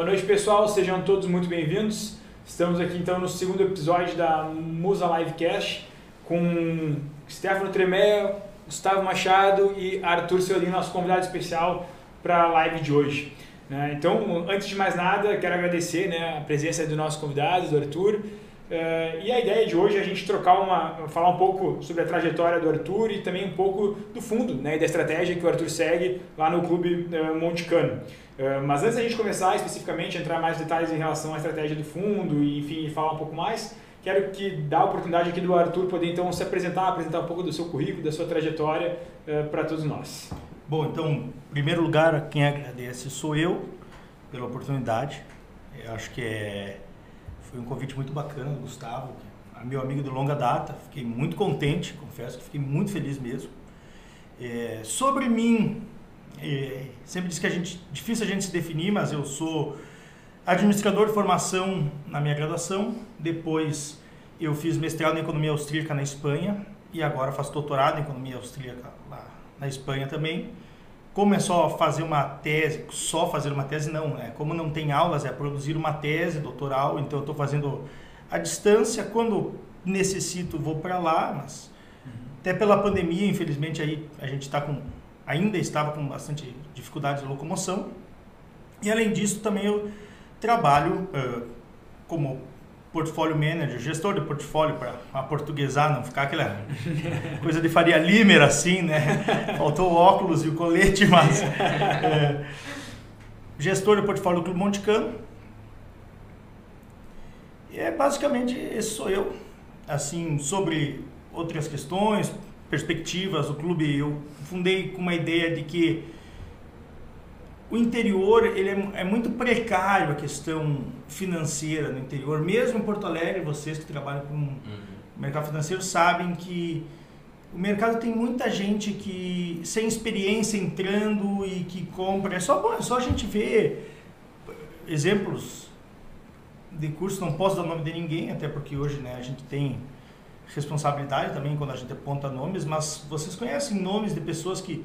Boa noite, pessoal. Sejam todos muito bem-vindos. Estamos aqui então no segundo episódio da Musa Livecast com Stefano Tremé, Gustavo Machado e Arthur Ceolino, nosso convidado especial para a live de hoje. Né? Então, antes de mais nada, quero agradecer né, a presença do nosso convidado, do Arthur. Uh, e a ideia de hoje é a gente trocar uma, falar um pouco sobre a trajetória do Arthur e também um pouco do fundo né, da estratégia que o Arthur segue lá no Clube uh, Monte Cano. Uh, mas antes da gente começar especificamente a entrar mais detalhes em relação à estratégia do fundo e enfim falar um pouco mais, quero que dá a oportunidade aqui do Arthur poder então se apresentar, apresentar um pouco do seu currículo, da sua trajetória para todos nós. Bom, então, em primeiro lugar, quem agradece sou eu pela oportunidade. Eu acho que é foi um convite muito bacana do Gustavo, meu amigo de longa data. Fiquei muito contente, confesso que fiquei muito feliz mesmo. É, sobre mim, é, sempre diz que a gente difícil a gente se definir, mas eu sou administrador de formação na minha graduação. Depois eu fiz mestrado em economia austríaca na Espanha e agora faço doutorado em economia austríaca lá na Espanha também como é só fazer uma tese, só fazer uma tese não, né? Como não tem aulas, é produzir uma tese doutoral, então eu estou fazendo à distância, quando necessito vou para lá, mas uhum. até pela pandemia, infelizmente aí a gente está com ainda estava com bastante dificuldade de locomoção. E além disso, também eu trabalho uh, como portfólio manager, gestor de portfólio para aportuguesar, não ficar aquela coisa de Faria Limer assim, né? Faltou o óculos e o colete, mas é, gestor de portfólio do Clube Monte Cano. E é basicamente esse sou eu. Assim, sobre outras questões, perspectivas, o clube eu fundei com uma ideia de que o interior ele é, é, muito precário a questão financeira no interior. Mesmo em Porto Alegre, vocês que trabalham com uhum. mercado financeiro sabem que o mercado tem muita gente que sem experiência entrando e que compra. É só, é só a gente ver exemplos de curso, não posso dar nome de ninguém, até porque hoje né, a gente tem responsabilidade também quando a gente aponta nomes, mas vocês conhecem nomes de pessoas que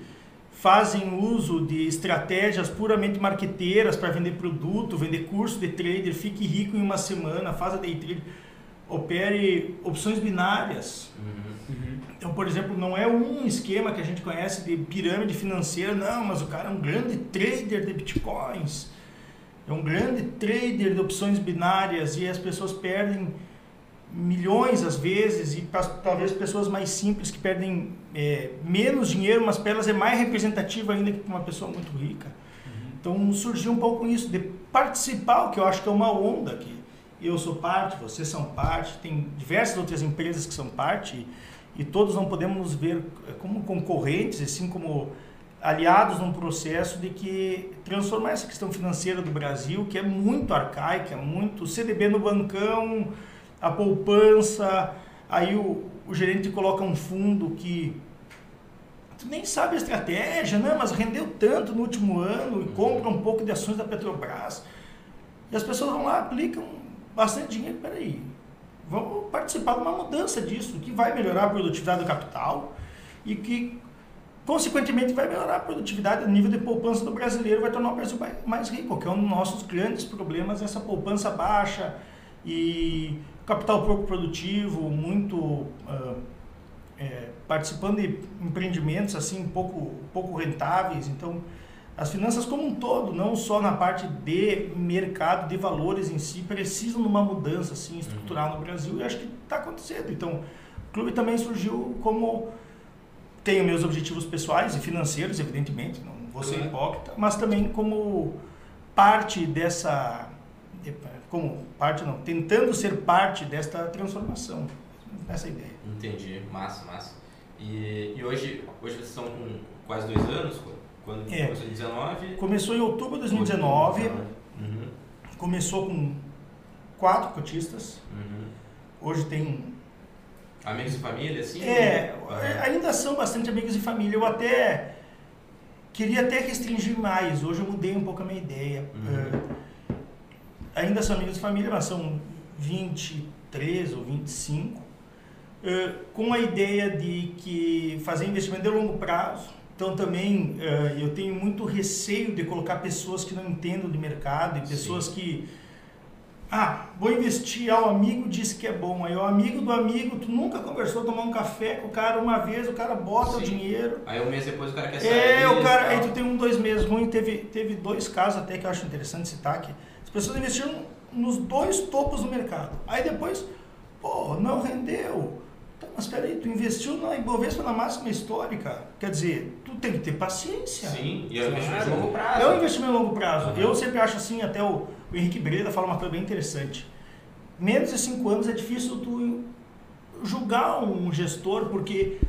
fazem uso de estratégias puramente marqueteiras para vender produto, vender curso de trader, fique rico em uma semana, faça day trade, opere opções binárias. Uhum. Uhum. Então, por exemplo, não é um esquema que a gente conhece de pirâmide financeira, não, mas o cara é um grande trader de bitcoins, é um grande trader de opções binárias e as pessoas perdem milhões às vezes e talvez pessoas mais simples que perdem é, menos dinheiro, mas para elas é mais representativa ainda que para uma pessoa muito rica. Uhum. Então surgiu um pouco isso de participar, o que eu acho que é uma onda aqui. Eu sou parte, vocês são parte, tem diversas outras empresas que são parte e, e todos não podemos nos ver é, como concorrentes, assim como aliados num processo de que transformar essa questão financeira do Brasil, que é muito arcaica, muito CDB no bancão, a poupança, aí o, o gerente coloca um fundo que tu nem sabe a estratégia, né? mas rendeu tanto no último ano e compra um pouco de ações da Petrobras. E as pessoas vão lá, aplicam bastante dinheiro, peraí, vamos participar de uma mudança disso, que vai melhorar a produtividade do capital e que, consequentemente, vai melhorar a produtividade, o nível de poupança do brasileiro vai tornar o Brasil mais rico, que é um dos nossos grandes problemas, essa poupança baixa e capital pouco produtivo, muito uh, é, participando de empreendimentos assim pouco pouco rentáveis. Então, as finanças como um todo, não só na parte de mercado de valores em si, precisam de uma mudança assim estrutural no Brasil e acho que está acontecendo. Então, o clube também surgiu como tenho meus objetivos pessoais e financeiros, evidentemente, não vou ser hipócrita, mas também como parte dessa como parte não, tentando ser parte desta transformação. Essa é ideia. Entendi, massa, massa. E, e hoje, hoje vocês estão com quase dois anos? Quando é. começou em 19? Começou em outubro de 2019. Uhum. Começou com quatro cotistas. Uhum. Hoje tem Amigos e família, assim? É, uhum. ainda são bastante amigos e família. Eu até queria até restringir mais. Hoje eu mudei um pouco a minha ideia. Uhum. Uh, ainda são amigos de família, mas são 23 ou 25, uh, com a ideia de que fazer investimento de longo prazo, Então também uh, eu tenho muito receio de colocar pessoas que não entendam de mercado e pessoas Sim. que ah, vou investir, ah, o amigo disse que é bom. Aí o amigo do amigo, tu nunca conversou, tomar um café com o cara uma vez, o cara bota Sim. o dinheiro. Aí um mês depois o cara quer sair. É, o cara, aí tu tem um, dois meses ruim. Teve, teve dois casos até que eu acho interessante citar que as pessoas investiram nos dois topos do mercado. Aí depois, pô, não rendeu. Então, mas peraí, tu investiu na Ibovespa na máxima histórica. Quer dizer, tu tem que ter paciência. Sim, e é um investimento a longo prazo. É um investimento a longo prazo. Uhum. Eu sempre acho assim, até o o Henrique Breda fala uma coisa bem interessante. Menos de cinco anos é difícil tu julgar um gestor, porque.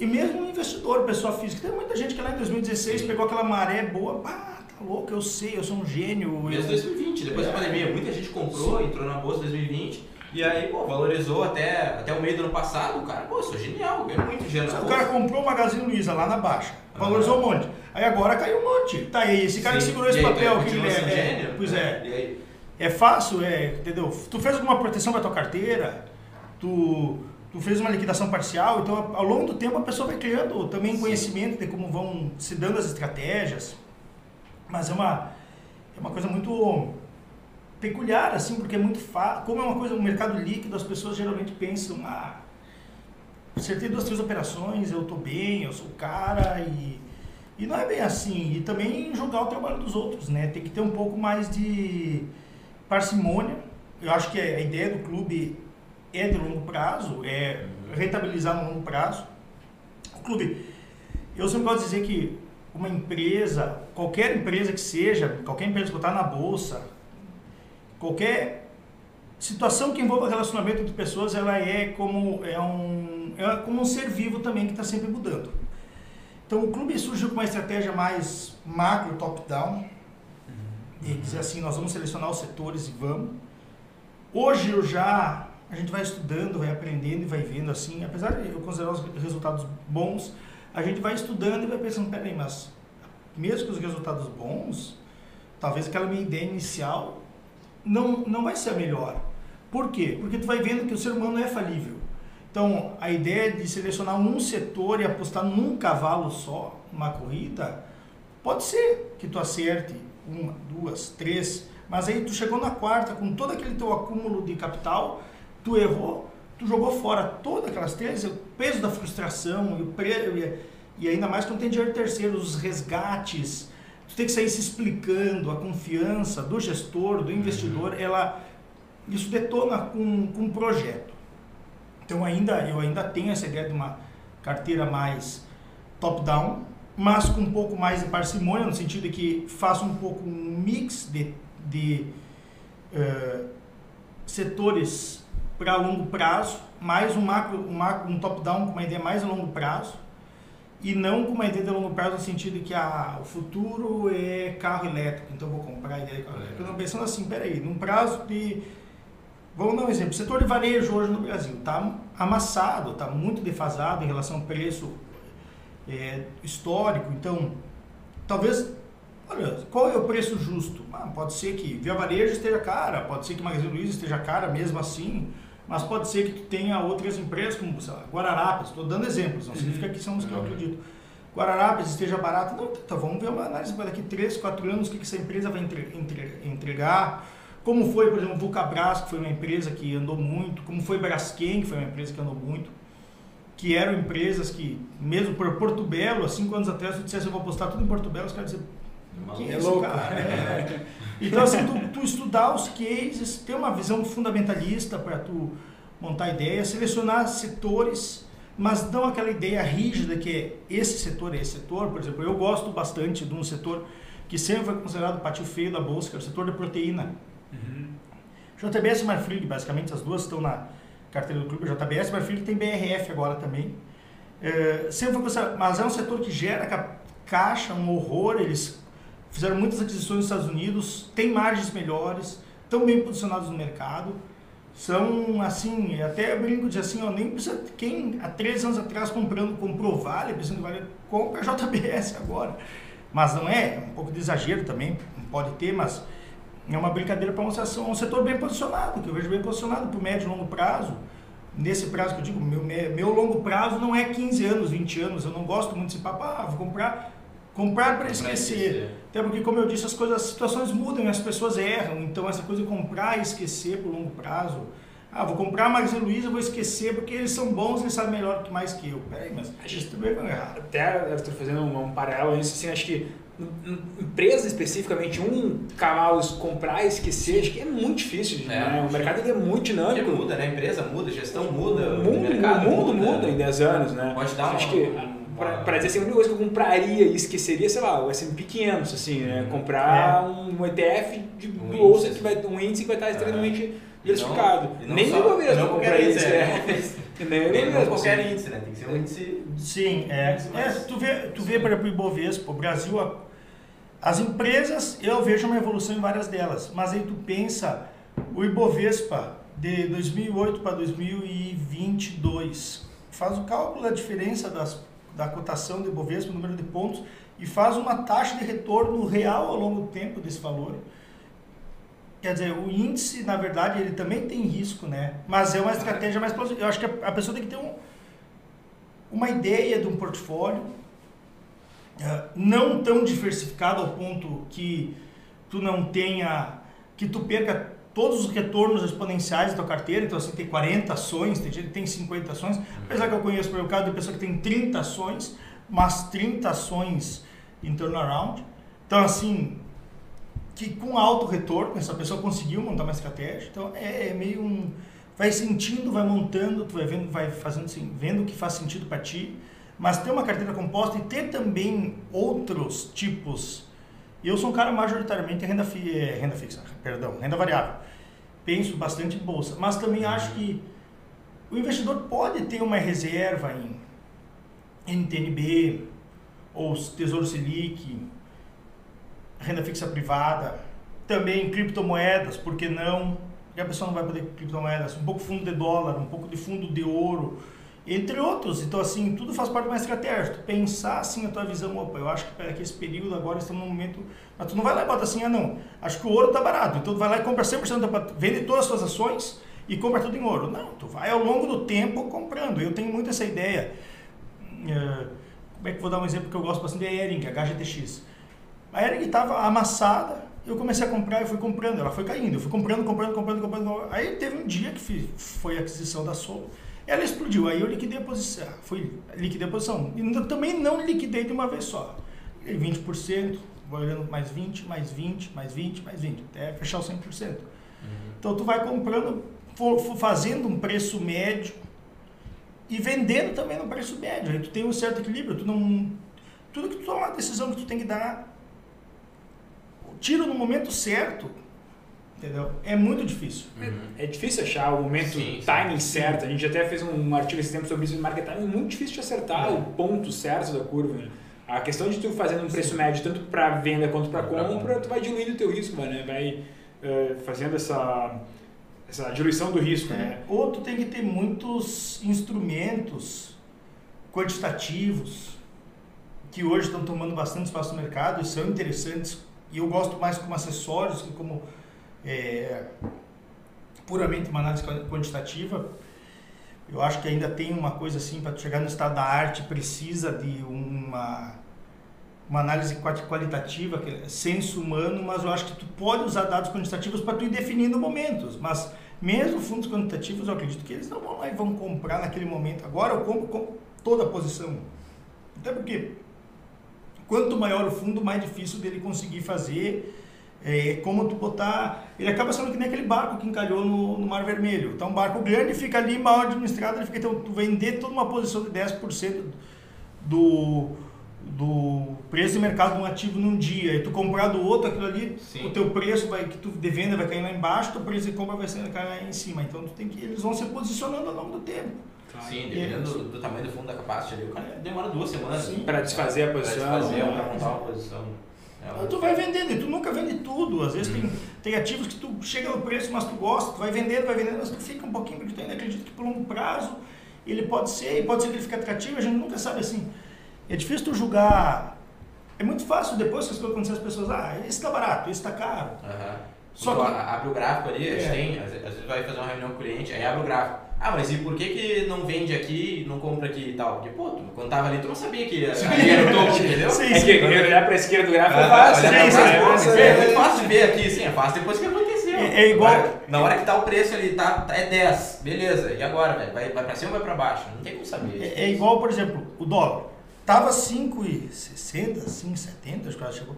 E mesmo um investidor, pessoa física. Tem muita gente que lá em 2016 Sim. pegou aquela maré boa, pá, tá louco, eu sei, eu sou um gênio. Mesmo eu... 2020, depois é. da pandemia, muita gente comprou, Sim. entrou na bolsa em 2020. E aí, pô, valorizou até, até o meio do ano passado. O cara, pô, sou genial, ganhei muito dinheiro O cara comprou o Magazine Luiza lá na baixa, valorizou uhum. um monte. Aí agora caiu um monte. Tá aí, esse cara Sim. que segurou esse papel que ele é, é. Pois é. é. É fácil, é, entendeu? Tu fez alguma proteção para tua carteira, tu, tu fez uma liquidação parcial, então ao longo do tempo a pessoa vai criando também Sim. conhecimento de como vão se dando as estratégias. Mas é uma, é uma coisa muito peculiar, assim, porque é muito fácil. Como é uma coisa, um mercado líquido, as pessoas geralmente pensam, ah, acertei duas, três operações, eu tô bem, eu sou o cara e e não é bem assim. E também jogar o trabalho dos outros, né? Tem que ter um pouco mais de parcimônia. Eu acho que a ideia do clube é de longo prazo, é rentabilizar no longo prazo. O clube, eu sempre gosto de dizer que uma empresa, qualquer empresa que seja, qualquer empresa que está na bolsa, qualquer situação que envolva relacionamento entre pessoas, ela é como é um é como um ser vivo também que está sempre mudando. Então o clube surgiu com uma estratégia mais macro, top-down, e dizer assim, nós vamos selecionar os setores e vamos. Hoje eu já, a gente vai estudando, vai aprendendo e vai vendo assim, apesar de eu considerar os resultados bons, a gente vai estudando e vai pensando, peraí, mas mesmo com os resultados bons, talvez aquela minha ideia inicial não, não vai ser a melhor. Por quê? Porque tu vai vendo que o ser humano é falível. Então, a ideia de selecionar um setor e apostar num cavalo só, uma corrida, pode ser que tu acerte uma, duas, três, mas aí tu chegou na quarta com todo aquele teu acúmulo de capital, tu errou, tu jogou fora todas aquelas três, o peso da frustração e, o pre... e ainda mais quando tem dinheiro terceiro, os resgates, tu tem que sair se explicando, a confiança do gestor, do investidor, uhum. ela isso detona com, com um projeto. Então ainda eu ainda tenho essa ideia de uma carteira mais top-down, mas com um pouco mais de parcimônia, no sentido de que faça um pouco um mix de, de uh, setores para longo prazo, mais um macro, um, macro, um top-down com uma ideia mais a longo prazo, e não com uma ideia de longo prazo no sentido que ah, o futuro é carro elétrico, então vou comprar ideia de carro elétrico. Eu pensando assim, peraí, num prazo de... Vamos dar um exemplo, o setor de varejo hoje no Brasil está amassado, está muito defasado em relação ao preço é, histórico. Então, talvez, olha, qual é o preço justo? Ah, pode ser que Via Varejo esteja cara, pode ser que Magazine Luiza esteja cara mesmo assim, mas pode ser que tu tenha outras empresas como lá, Guararapes, estou dando exemplos, não significa que são os que eu acredito. Guararapes esteja barato, não, tá, vamos ver uma análise para daqui 3, 4 anos, o que, que essa empresa vai entre, entre, entregar, como foi, por exemplo, Vulcabras, que foi uma empresa que andou muito, como foi Braskem, que foi uma empresa que andou muito que eram empresas que, mesmo por Porto Belo, há cinco anos atrás, se eu dissesse eu vou apostar tudo em Porto Belo, os caras diziam, quem é, é louco, cara? É. Então, assim, tu, tu, estudar os cases, ter uma visão fundamentalista para tu montar ideia, selecionar setores, mas não aquela ideia rígida que esse setor é esse setor. Por exemplo, eu gosto bastante de um setor que sempre foi considerado o patio feio da bolsa, que é o setor da proteína. Uhum. JBS e Marfrig, basicamente, as duas estão na, carteira do clube, JBS, mas filho tem BRF agora também. É, sempre foi mas é um setor que gera caixa, um horror, eles fizeram muitas aquisições nos Estados Unidos, tem margens melhores, estão bem posicionados no mercado, são assim, até brinco de assim, ó, nem precisa, quem há três anos atrás comprando, comprou Vale, pensando que Vale, compra JBS agora. Mas não é, é um pouco de exagero também, pode ter, mas é uma brincadeira para mostrar um setor bem posicionado, que eu vejo bem posicionado para o médio e longo prazo. nesse prazo que eu digo, meu, meu longo prazo não é 15 anos, 20 anos. Eu não gosto muito desse papo, ah, vou comprar, comprar para esquecer. Até porque, como eu disse, as coisas, as situações mudam e as pessoas erram. Então, essa coisa de comprar e esquecer por longo prazo. Ah, vou comprar a Magazine Luiza, vou esquecer porque eles são bons, eles sabem melhor que mais que eu. Peraí, mas a gente também vai errar. Até estou fazendo um, um paralelo nisso, assim, acho que empresa especificamente, um canal comprar e esquecer, acho que é muito difícil. É, né? O mercado ele é muito dinâmico. Muda, né? A empresa muda, a gestão muda, o mundo, o mercado mundo muda, muda, em 10 anos, né? Pode dar acho que para dizer assim, a única coisa que eu compraria e esqueceria, sei lá, o S&P 500, assim, né? Uhum. Comprar é. um ETF de um bolsa índice. que vai um índice que vai estar extremamente diversificado. Nem o governo não comprar isso, é. Nem, nem mesmo qualquer assim. índice, né? Tem que ser um índice. Sim, é. é tu vê, tu vê para o Ibovespa, o Brasil as empresas, eu vejo uma evolução em várias delas, mas aí tu pensa, o Ibovespa de 2008 para 2022, faz o cálculo da diferença das, da cotação do Ibovespa, o número de pontos, e faz uma taxa de retorno real ao longo do tempo desse valor. Quer dizer, o índice, na verdade, ele também tem risco, né? Mas é uma estratégia mais plausível. Eu acho que a pessoa tem que ter um, uma ideia de um portfólio, é, não tão diversificado ao ponto que tu não tenha, que tu perca todos os retornos exponenciais da tua carteira, então assim, tem 40 ações, tem gente que tem 50 ações, apesar que eu conheço por caso de pessoa que tem 30 ações, mas 30 ações em turnaround, então assim, que com alto retorno, essa pessoa conseguiu montar uma estratégia, então é, é meio um, vai sentindo, vai montando, tu vai vendo, vai fazendo assim, vendo o que faz sentido para ti, mas ter uma carteira composta e ter também outros tipos. Eu sou um cara majoritariamente renda, fi, é, renda fixa, perdão, renda variável. Penso bastante em bolsa, mas também uhum. acho que o investidor pode ter uma reserva em NTNB ou Tesouro Selic, renda fixa privada, também criptomoedas, por que não? Porque a pessoa não vai poder criptomoedas, um pouco fundo de dólar, um pouco de fundo de ouro, entre outros. Então, assim, tudo faz parte de uma estratégia. Tu pensar, assim, a tua visão, opa, eu acho que para esse período agora estamos num momento... Mas tu não vai lá e bota assim, ah, não, acho que o ouro está barato. Então, tu vai lá e compra 100% da... Vende todas as suas ações e compra tudo em ouro. Não, tu vai ao longo do tempo comprando. Eu tenho muito essa ideia. Uh, como é que vou dar um exemplo que eu gosto bastante? É a Ering, a HGTX. A Ering estava amassada, eu comecei a comprar e fui comprando. Ela foi caindo, eu fui comprando, comprando, comprando, comprando. Aí teve um dia que foi a aquisição da Solo ela explodiu, aí eu liquidei a posição. Fui, liquidei a posição. E também não liquidei de uma vez só. 20%, vou olhando mais 20, mais 20, mais 20, mais 20, até fechar o 100%. Uhum. Então tu vai comprando, for, for fazendo um preço médio e vendendo também no preço médio. Aí tu tem um certo equilíbrio. Tu não, tudo que tu toma uma decisão que tu tem que dar, tiro no momento certo Entendeu? É muito difícil. Uhum. É difícil achar o momento, sim, timing sim, certo. Sim. A gente até fez um artigo esse tempo sobre isso, market timing é muito difícil de acertar o ponto certo da curva. A questão de tu fazendo um preço médio tanto para venda quanto para compra, tu vai diluindo o teu risco, né? vai uh, fazendo essa, essa diluição do risco. É. Né? Ou tu tem que ter muitos instrumentos quantitativos que hoje estão tomando bastante espaço no mercado e são interessantes. E eu gosto mais como acessórios que como é, puramente uma análise quantitativa. Eu acho que ainda tem uma coisa assim, para chegar no estado da arte, precisa de uma, uma análise qualitativa, que é senso humano, mas eu acho que tu pode usar dados quantitativos para tu ir definindo momentos. Mas mesmo fundos quantitativos, eu acredito que eles não vão lá e vão comprar naquele momento. Agora eu compro, compro toda a posição. Até porque quanto maior o fundo, mais difícil dele conseguir fazer é como tu botar. Ele acaba sendo que nem aquele barco que encalhou no, no Mar Vermelho. Então, um barco grande fica ali, mal administrado, ele fica. Então, tu vender toda uma posição de 10% do, do preço de mercado de um ativo num dia, e tu comprar do outro aquilo ali, Sim. o teu preço vai, que tu de venda vai cair lá embaixo, o preço de compra vai cair lá em cima. Então, tu tem que, eles vão se posicionando ao longo do tempo. Sim, dependendo do, do, tamanho do fundo da capacity ali, o cara demora duas semanas para desfazer a posição. Para desfazer, para montar uma posição. Então, tu vai vendendo e tu nunca vende tudo. Às vezes tem, tem ativos que tu chega no preço, mas tu gosta, tu vai vendendo, vai vendendo, mas tu fica um pouquinho, porque tu ainda acredita que por longo prazo ele pode ser, e pode ser que ele fique atrativo, a gente nunca sabe assim. É difícil tu julgar. É muito fácil depois que as coisas acontecem, as pessoas, ah, esse tá barato, esse tá caro. Uhum. Só que... abre o gráfico ali, é. tem, às vezes vai fazer uma reunião com o cliente, aí abre o gráfico. Ah, mas e por que, que não vende aqui, não compra aqui e tal? Porque, pô, tu, quando tava ali, tu não sabia que ali era o topo, entendeu? Sim, É que olhar pra esquerda do gráfico é Ah, fácil, né? sim, sim, é, sim. é muito fácil de ver aqui, sim, é fácil depois que aconteceu. É- é igual- Agora, na hora que tá o preço ali, tá, tá- é 10, beleza, e agora, velho? Vai, vai pra cima ou vai pra baixo? Não tem como saber. É, é igual, por exemplo, o dólar. Tava 5,60, 5,70, acho que ela chegou.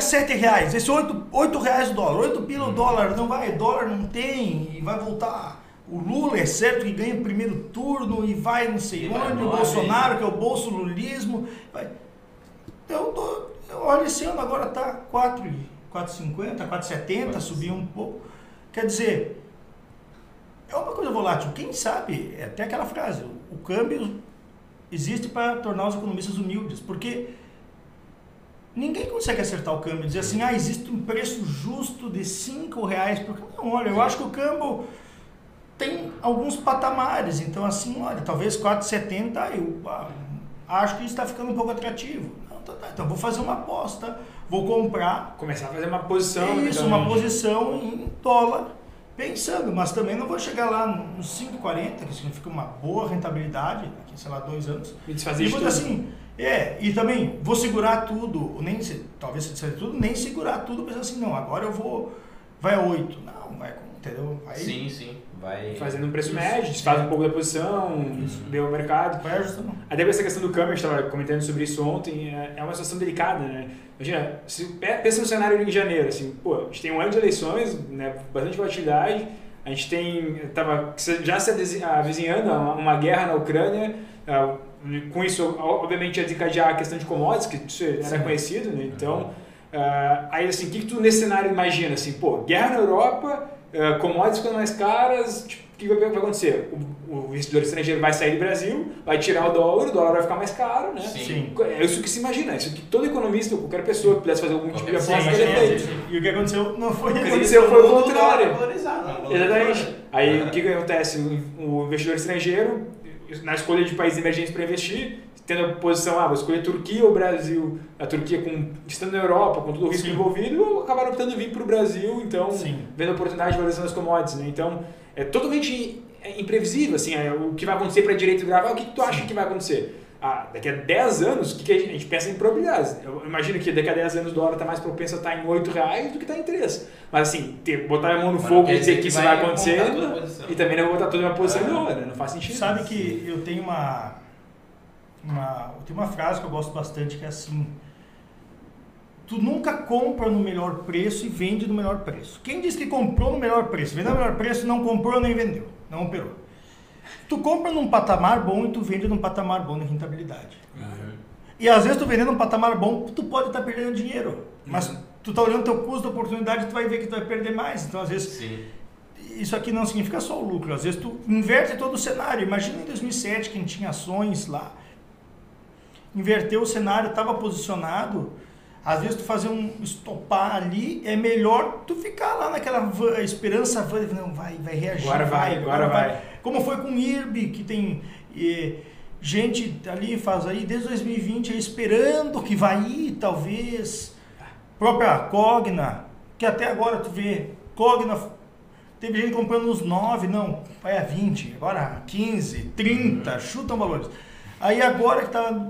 Vai a 7 reais. Esse 8, 8 reais o dólar. 8 pila o dólar. Não vai, dólar não tem. E vai voltar. O Lula é certo que ganha o primeiro turno e vai não sei E onde. O. Bolsonaro, que é o bolso lulismo. Vai. Eu olho esse ano agora tá 4, 4,50, 4,70, subiu um pouco. Quer dizer, é uma coisa volátil. Quem sabe, é até aquela frase, o câmbio existe para tornar os economistas humildes, porque ninguém consegue acertar o câmbio, dizer assim, ah, existe um preço justo de 5 reais por câmbio. Não, olha, eu acho que o câmbio tem alguns patamares, então assim, olha, talvez 4,70 eu ah, acho que está ficando um pouco atrativo. Não, tá, então vou fazer uma aposta, vou comprar Começar a fazer uma posição. é isso, uma posição em dólar, pensando, mas também não vou chegar lá nos 5,40, que significa uma boa rentabilidade, daqui, sei lá, dois anos. E desfazer E vou assim, é, e também vou segurar tudo, nem talvez se disser tudo, nem segurar tudo, pensando assim, não, agora eu vou, vai a 8. Não, vai, com- entendeu? Vai, Sim, sim, vai... Fazendo um preço Isso. médio, desfaz um pouco da posição, Isso. vê o mercado. vai ajustando. Até essa questão do câmbio, a gente estava comentando sobre isso ontem, é é uma situação delicada, né? Imagina, se, pe- pensa no cenário em janeiro, assim, pô, a gente tem um ano de eleições, né, bastante volatilidade, a gente tem, tava já se avizinhando uma, uma guerra na Ucrânia, com isso, obviamente, ia desencadear a questão de commodities, que isso era Sim. conhecido, né? Então, ah, aí assim, o que, que tu nesse cenário imagina, assim, pô, guerra na Europa, ah, commodities ficando mais caras, tipo, o que vai, vai acontecer? O, o investidor estrangeiro vai sair do Brasil, vai tirar o dólar, o dólar vai ficar mais caro, né? Sim. É isso que se imagina, isso que todo economista, qualquer pessoa que pudesse fazer algum tipo de aposta é, feito. e o que aconteceu não foi O que aconteceu foi o contrário. Exatamente. Aí o que, que acontece? O investidor estrangeiro, na escolha de países emergentes para investir, tendo a posição, ah, vou escolher Turquia ou Brasil, a Turquia com, estando na Europa, com todo o risco Sim. envolvido, acabaram optando vir para o Brasil, então, Sim. vendo a oportunidade de valorização das commodities. Né? Então, é totalmente imprevisível assim, é, o que vai acontecer para a direita do gráfico. Ah, o que, tu acha que vai acontecer? Ah, daqui a 10 anos, o que, que a, gente, a gente pensa em probabilidades? Eu imagino que daqui a 10 anos o dólar está mais propenso a estar em 8 reais do que está em 3. Mas assim, ter, botar a mão no Mas fogo e dizer que que isso vai vai acontecer, e também não vou botar toda a minha posição em Ah. dólar, né? não faz sentido. Sabe que eu tenho uma, uma eu tenho uma frase que eu gosto bastante que é assim: tu nunca compra no melhor preço e vende no melhor preço. Quem diz que comprou no melhor preço, vendeu no melhor preço, não comprou nem vendeu, não operou. Tu compra num patamar bom e tu vende num patamar bom de rentabilidade. E às vezes tu vendendo num patamar bom, tu pode estar perdendo dinheiro, mas Uhum. tu tá olhando teu custo de oportunidade, tu vai ver que tu vai perder mais. Então às vezes Sim. isso aqui não significa só o lucro. Às vezes tu inverte todo o cenário. Imagina em 2007, quem tinha ações lá, inverteu o cenário, estava posicionado. Às vezes tu fazer um estopar ali, é melhor tu ficar lá naquela esperança, não, vai, vai reagir. Agora vai, agora vai. Como foi com o IRB, que tem eh, gente ali, faz aí desde 2020, aí, esperando que vai ir, talvez. Própria Cogna, que até agora tu vê, Cogna Teve gente comprando nos 9, não, vai a 20, agora a 15, 30, chutam valores. Aí agora que tá,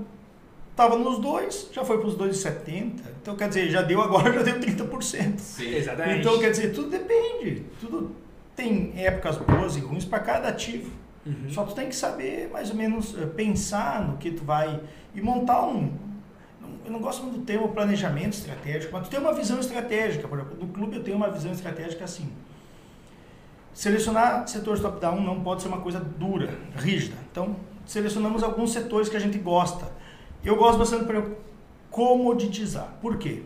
tava nos dois, já foi para os 2,70. Então quer dizer, já deu agora, já deu 30%. Sim. Exatamente. Então quer dizer, tudo depende. Tudo tem épocas boas e ruins para cada ativo. Uhum. Só tu tem que saber mais ou menos eh, pensar no que tu vai e montar um. Eu não gosto muito do termo planejamento estratégico, mas tu tem uma visão estratégica. Por exemplo, no clube eu tenho uma visão estratégica assim. Selecionar setores top-down não pode ser uma coisa dura, rígida. Então, selecionamos alguns setores que a gente gosta. Eu gosto bastante para comoditizar. Por quê?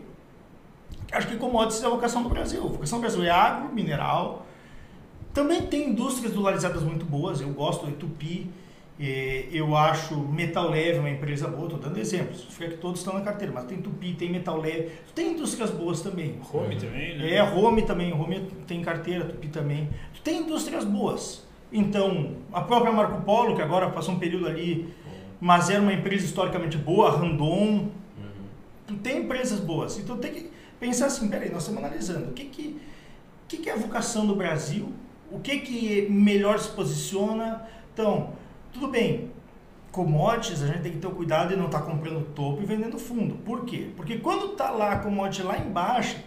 Acho que commodities é a vocação do Brasil. A vocação do Brasil é agro, mineral. Também tem indústrias dolarizadas muito boas. Eu gosto do Tupi. eh, Eu acho Metal Leve uma empresa boa. Estou dando exemplos. Fica que todos estão na carteira, mas tem Tupi, tem Metal Leve. Tem indústrias boas também. Home também, né? É, Home também, Home tem carteira, Tupi também. Tem indústrias boas. Então, a própria Marco Polo, que agora passou um período ali, mas era uma empresa historicamente boa, Randon, Uhum. tem empresas boas. Então tem que pensar assim, peraí, nós estamos analisando o que, que, que, que é a vocação do Brasil o que que melhor se posiciona. Então, tudo bem, commodities a gente tem que ter o cuidado de não estar tá comprando topo e vendendo fundo. Por quê? Porque quando está lá a commodity lá embaixo,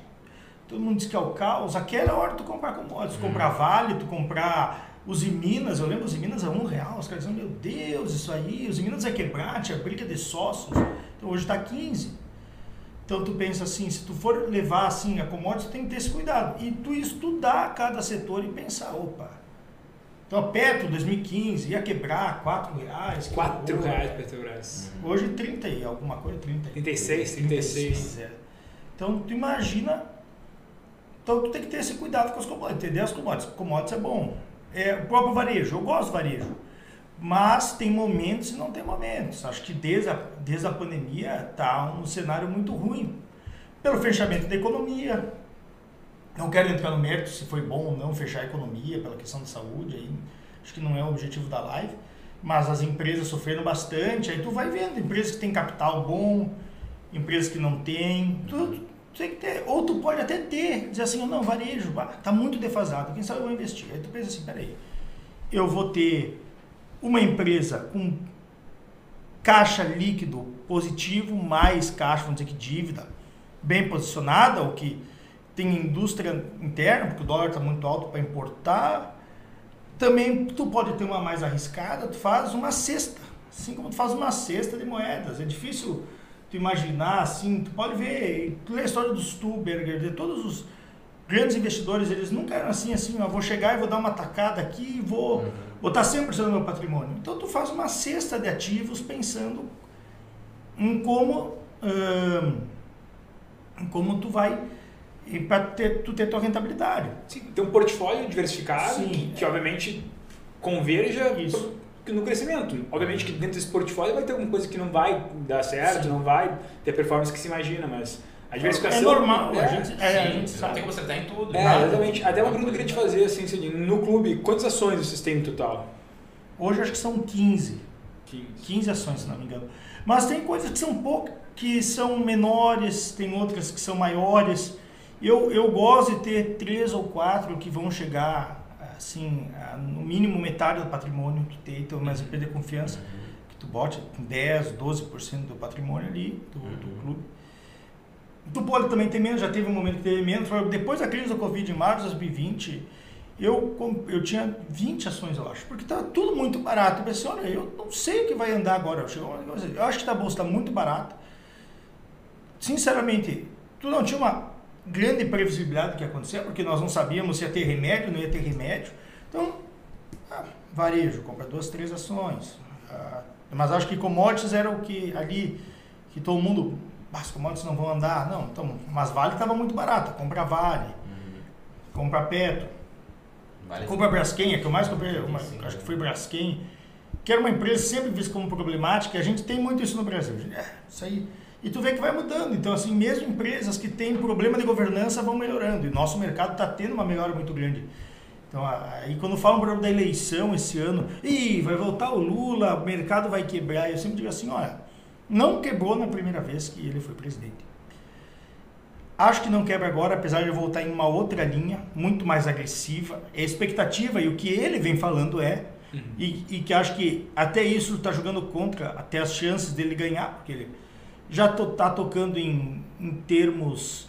todo mundo diz que é o caos, aquela hora tu comprar commodities, tu comprar Vale, tu comprar os Minas, eu lembro os Minas a um real, os caras dizendo, meu Deus, isso aí, os Minas é quebrar, tinha briga de sócios, então hoje está 15. Então tu pensa assim, se tu for levar assim a commodities, tu tem que ter esse cuidado. E tu estudar cada setor e pensar, opa, então a Petro 2015 ia quebrar 4 reais. 4 reais Petrobras. Hoje 30 e alguma coisa, 30. 36, 36. 36 é. Então tu imagina, então tu tem que ter esse cuidado com as commodities, entender as commodities. Commodities é bom. É, o próprio varejo, eu gosto do varejo. Mas tem momentos e não tem momentos. Acho que desde a, desde a pandemia está um cenário muito ruim. Pelo fechamento da economia. Não quero entrar no mérito se foi bom ou não fechar a economia pela questão da saúde. Aí, acho que não é o objetivo da live. Mas as empresas sofreram bastante. Aí tu vai vendo empresas que têm capital bom, empresas que não têm. Tu tem que ter. Ou tu pode até ter, dizer assim, não, varejo, está muito defasado. Quem sabe eu vou investir. Aí tu pensa assim, peraí, eu vou ter uma empresa com caixa líquido positivo, mais caixa, vamos dizer que dívida, bem posicionada, o que tem indústria interna, porque o dólar está muito alto para importar. Também tu pode ter uma mais arriscada, tu faz uma cesta, assim como tu faz uma cesta de moedas. É difícil tu imaginar assim, tu pode ver, tu lê a história do Stuberger, de todos os grandes investidores, eles nunca eram assim, assim, eu vou chegar e vou dar uma tacada aqui e vou uhum. Botar 100% do meu patrimônio. Então tu faz uma cesta de ativos pensando em como, hum, em como tu vai para ter, tu ter tua rentabilidade. Sim, ter um portfólio diversificado Sim, que, que obviamente converja Isso. no crescimento. Obviamente que dentro desse portfólio vai ter alguma coisa que não vai dar certo, Sim. não vai ter performance que se imagina, mas a diversificação. É normal, é, a gente, é, a gente sabe. Tem que acertar em tudo. É, nada. exatamente. Até uma pergunta que eu queria te fazer, assim, Cidinho, no clube, quantas ações vocês têm no total? Hoje acho que são 15. 15. 15 ações, se não me engano. Mas tem coisas que são pouco, que são menores, tem outras que são maiores. Eu, eu gosto de ter três ou quatro que vão chegar, assim, no mínimo metade do patrimônio que tem, então, mas perder confiança, uhum. que tu bote 10, 12% do patrimônio ali do, uhum. do clube. Tu pode também ter menos, já teve um momento que teve menos. Depois da crise da Covid em março de 2020, eu, eu tinha 20 ações, eu acho, porque estava tudo muito barato. Eu pensei, olha, eu não sei o que vai andar agora. Eu, acho que a bolsa está muito barata. Sinceramente, tu não tinha uma grande previsibilidade do que ia acontecer, porque nós não sabíamos se ia ter remédio, não ia ter remédio. Então, ah, varejo, compra duas, três ações. Ah, mas acho que commodities era o que ali, que todo mundo as commodities não vão andar. Não, então, mas Vale estava muito barata. Compra Vale, uhum. compra Petro, vale compra sim. Braskem, que eu mais comprei, uma, sim, acho que foi Braskem, que era uma empresa sempre vista como problemática. A gente tem muito isso no Brasil. É, isso aí. E tu vê que vai mudando. Então, assim, mesmo empresas que têm problema de governança vão melhorando. E nosso mercado está tendo uma melhora muito grande. Então, aí quando falam por da eleição esse ano, e vai voltar o Lula, o mercado vai quebrar, eu sempre digo assim, olha, não quebrou na primeira vez que ele foi presidente. Acho que não quebra agora, apesar de voltar em uma outra linha, muito mais agressiva. A expectativa e o que ele vem falando é, uhum. e, e, que acho que até isso está jogando contra até as chances dele ganhar, porque ele já está tocando em, em termos,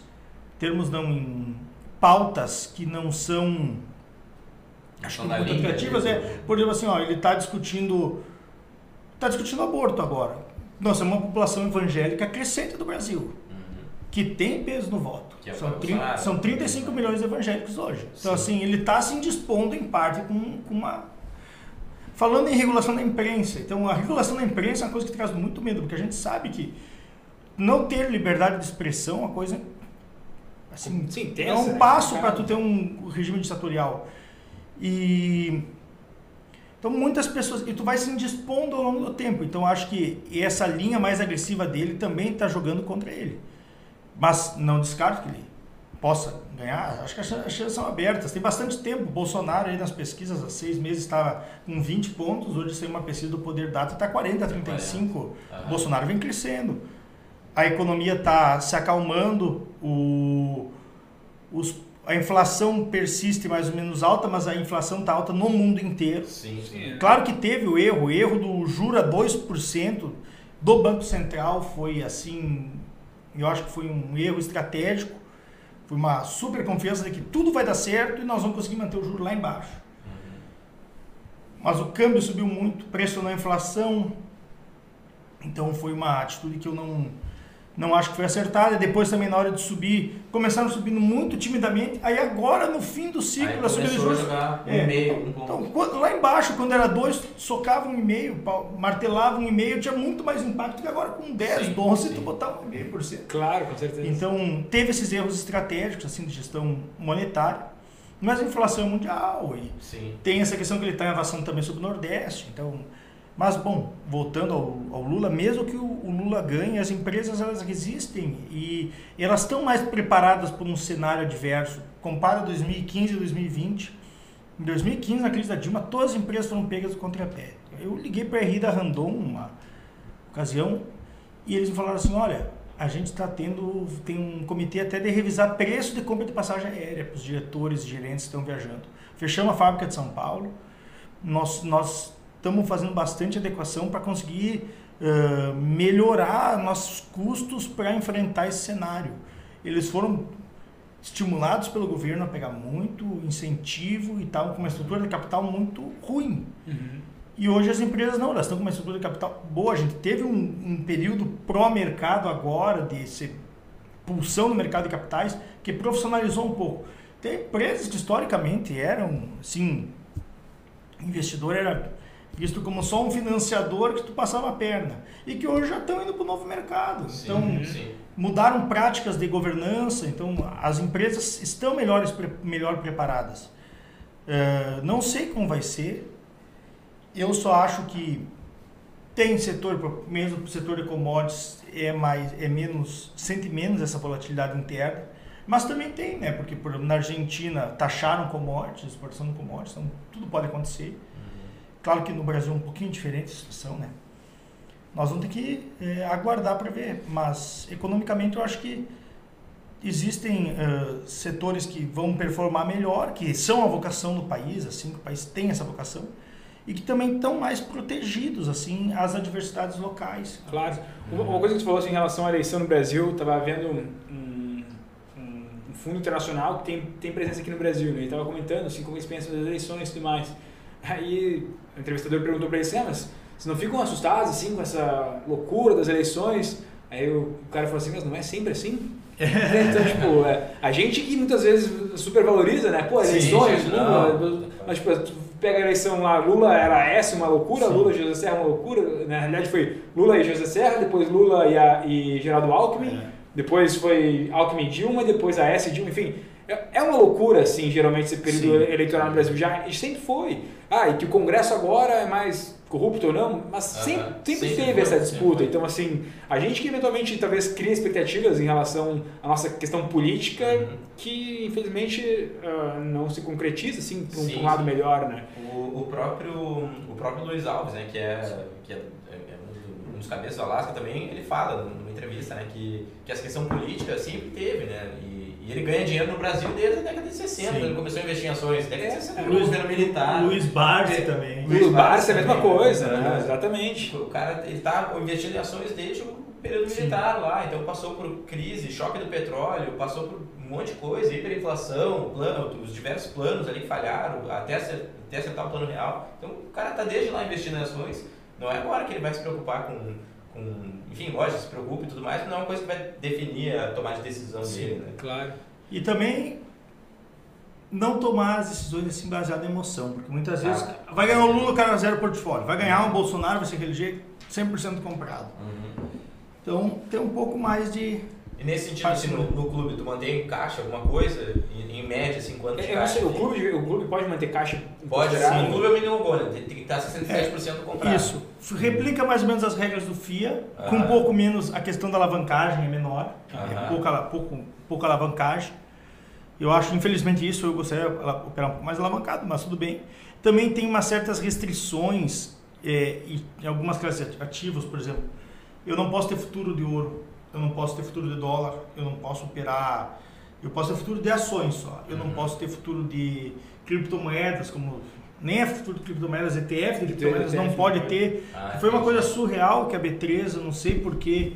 termos não, em pautas que não são acho que muito atrativas. É, por exemplo, assim, ó, ele está discutindo está discutindo aborto agora. Nós temos uma população evangélica crescente do Brasil, uhum. que tem peso no voto. É são, 30, são 35 milhões de evangélicos hoje. Então, Sim. assim, ele está se indispondo em parte com, com uma. Falando em regulação da imprensa, então a regulação da imprensa é uma coisa que traz muito medo, porque a gente sabe que não ter liberdade de expressão é uma coisa. Assim, Sim, é um passo para tu ter um regime ditatorial. E então muitas pessoas e tu vai se indispondo ao longo do tempo. Então acho que essa linha mais agressiva dele também está jogando contra ele. Mas não descarto que ele possa ganhar. Acho que as chances são abertas. Tem bastante tempo. Bolsonaro aí nas pesquisas há seis meses estava com 20 pontos. Hoje saiu uma pesquisa do Poder Data está 40, 35. Uhum. Bolsonaro vem crescendo. A economia está se acalmando. O, os, a inflação persiste mais ou menos alta, mas a inflação está alta no mundo inteiro. Sim, sim. Claro que teve o erro, o erro do jura 2% do Banco Central foi assim, eu acho que foi um erro estratégico, foi uma super confiança de que tudo vai dar certo e nós vamos conseguir manter o juro lá embaixo. Mas o câmbio subiu muito, pressionou a inflação, então foi uma atitude que eu não não acho que foi acertada. Depois também na hora de subir, começaram subindo muito timidamente. Aí agora no fim do ciclo Aí da subida de a juros, jogar um É. meio, um então, quando- lá embaixo, quando era dois, socava um e-mail, martelava um e-mail, tinha muito mais impacto que agora com 10, Sim, 12, sim. tu botar um e-mail por cento. Claro, com certeza. Então, teve esses erros estratégicos, assim, de gestão monetária, mas a inflação é mundial e Sim. tem essa questão que ele está avançando também sobre o Nordeste, então... Mas, bom, voltando ao, ao Lula, mesmo que o, o Lula ganhe, as empresas elas resistem e elas estão mais preparadas para um cenário adverso. Compara 2015 e 2020. Em 2015, na crise da Dilma, todas as empresas foram pegas do contrapé. Eu liguei para a RI da Randon uma ocasião e eles me falaram assim, olha, a gente está tendo, tem um comitê até de revisar preço de compra de passagem aérea para os diretores e gerentes que estão viajando. Fechamos a fábrica de São Paulo, nós, nós estamos fazendo bastante adequação para conseguir ãh, melhorar nossos custos para enfrentar esse cenário. Eles foram estimulados pelo governo a pegar muito incentivo e estavam com uma estrutura de capital muito ruim. Uhum. E hoje as empresas não, elas estão com uma estrutura de capital boa. A gente teve um, um período pró-mercado agora, de pulsão no mercado de capitais, que profissionalizou um pouco. Tem empresas que historicamente eram, assim, investidor era visto como só um financiador que tu passava a perna. E que hoje já estão indo para o novo mercado. Sim, Então, sim. mudaram práticas de governança, então as empresas estão melhores, melhor preparadas. Eh, não sei como vai ser, eu só acho que tem setor, mesmo o setor de commodities é mais, é menos, sente menos essa volatilidade interna, mas também tem, né? Porque por na Argentina taxaram commodities, exportação de commodities, então tudo pode acontecer. Claro que no Brasil é um pouquinho diferente a situação, né? Nós vamos ter que eh, aguardar para ver, mas economicamente eu acho que existem eh, setores que vão performar melhor, que são a vocação do país, assim, que o país tem essa vocação, e que também estão mais protegidos, assim, às adversidades locais. Claro. Uma, coisa que você falou assim, em relação à eleição no Brasil, estava vendo um- um fundo internacional que tem, tem presença aqui no Brasil, né? Ele estava comentando assim, como eles pensam das eleições e tudo mais. Aí o entrevistador perguntou para eles, ah, mas vocês não ficam assustados assim com essa loucura das eleições? Aí o, cara falou assim, mas não é sempre assim? então, tipo, é, a gente que muitas vezes supervaloriza, né? Pô, eleições, sim, Lula, mas tipo, tu pega a eleição lá, Lula era essa uma loucura, Sim. Lula e José Serra uma loucura. Na realidade foi Lula e José Serra, depois Lula e, a, e Geraldo Alckmin, É. depois foi Alckmin e Dilma, depois a S e Dilma, enfim. É é uma loucura, assim, geralmente, esse período Sim. eleitoral no Brasil. Já sempre foi. Ah, e que o Congresso agora é mais corrupto ou não, mas Aham. sempre, sempre Sempre teve foi, essa disputa. Então, assim, a gente que eventualmente talvez cria expectativas em relação à nossa questão política, Uhum. que infelizmente ah, não se concretiza, assim, para um, Sim, lado sim. melhor, né? O, o próprio o próprio Luiz Alves, né, que é, que é, é um dos- um dos cabeças do Alasca também, ele fala numa entrevista, né, que, que essa questão política sempre teve, né, e, e ele ganha dinheiro no Brasil desde a década de 60, Sim. ele começou a investir em ações, década de É, 60 é, no governo militar. Luiz Barsi também. Luiz Luiz Barça é a Barsi mesma também, coisa, né? né? Exatamente. O cara ele tá investindo em ações desde o período Sim. militar lá, então passou por crise, choque do petróleo, passou por um monte de coisa, hiperinflação, plano, os diversos planos ali que falharam, até acer- até acertar o plano real. Então o cara tá desde lá investindo em ações, não é agora que ele vai se preocupar com, com enfim, lógico, se preocupa e tudo mais, mas não é uma coisa que vai definir a tomada de decisão dele, né? Claro. E também não tomar as decisões assim baseadas em emoção, porque muitas vezes Ah. vai ganhar o Lula, o cara zero portfólio, vai ganhar o Bolsonaro, vai ser aquele jeito 100% comprado. Então tem um pouco mais de E nesse sentido, assim, no, no clube, tu mantém caixa, alguma coisa, em, em média, assim, quanto Eu não caixa? sei, o tem? clube, o clube pode manter caixa Pode, sim. O clube é o mínimo gol, né? Tem que estar 67% comprado. Isso. Replica mais ou menos as regras do FIA, com um pouco menos a questão da alavancagem é menor, é Aham. pouca, pouco, pouca alavancagem. Eu acho, infelizmente, isso eu gostaria de operar um pouco mais alavancado, mas tudo bem. Também tem umas certas restrições é, em algumas classes ativos, por exemplo. Eu não posso ter futuro de ouro, eu não posso ter futuro de dólar, eu não posso operar Eu posso ter futuro de ações só. Eu não Uhum. posso ter futuro de criptomoedas, como nem é futuro de criptomoedas, ETF de criptomoedas não pode não ter. Ah, Foi uma coisa surreal que a B3, eu não sei porque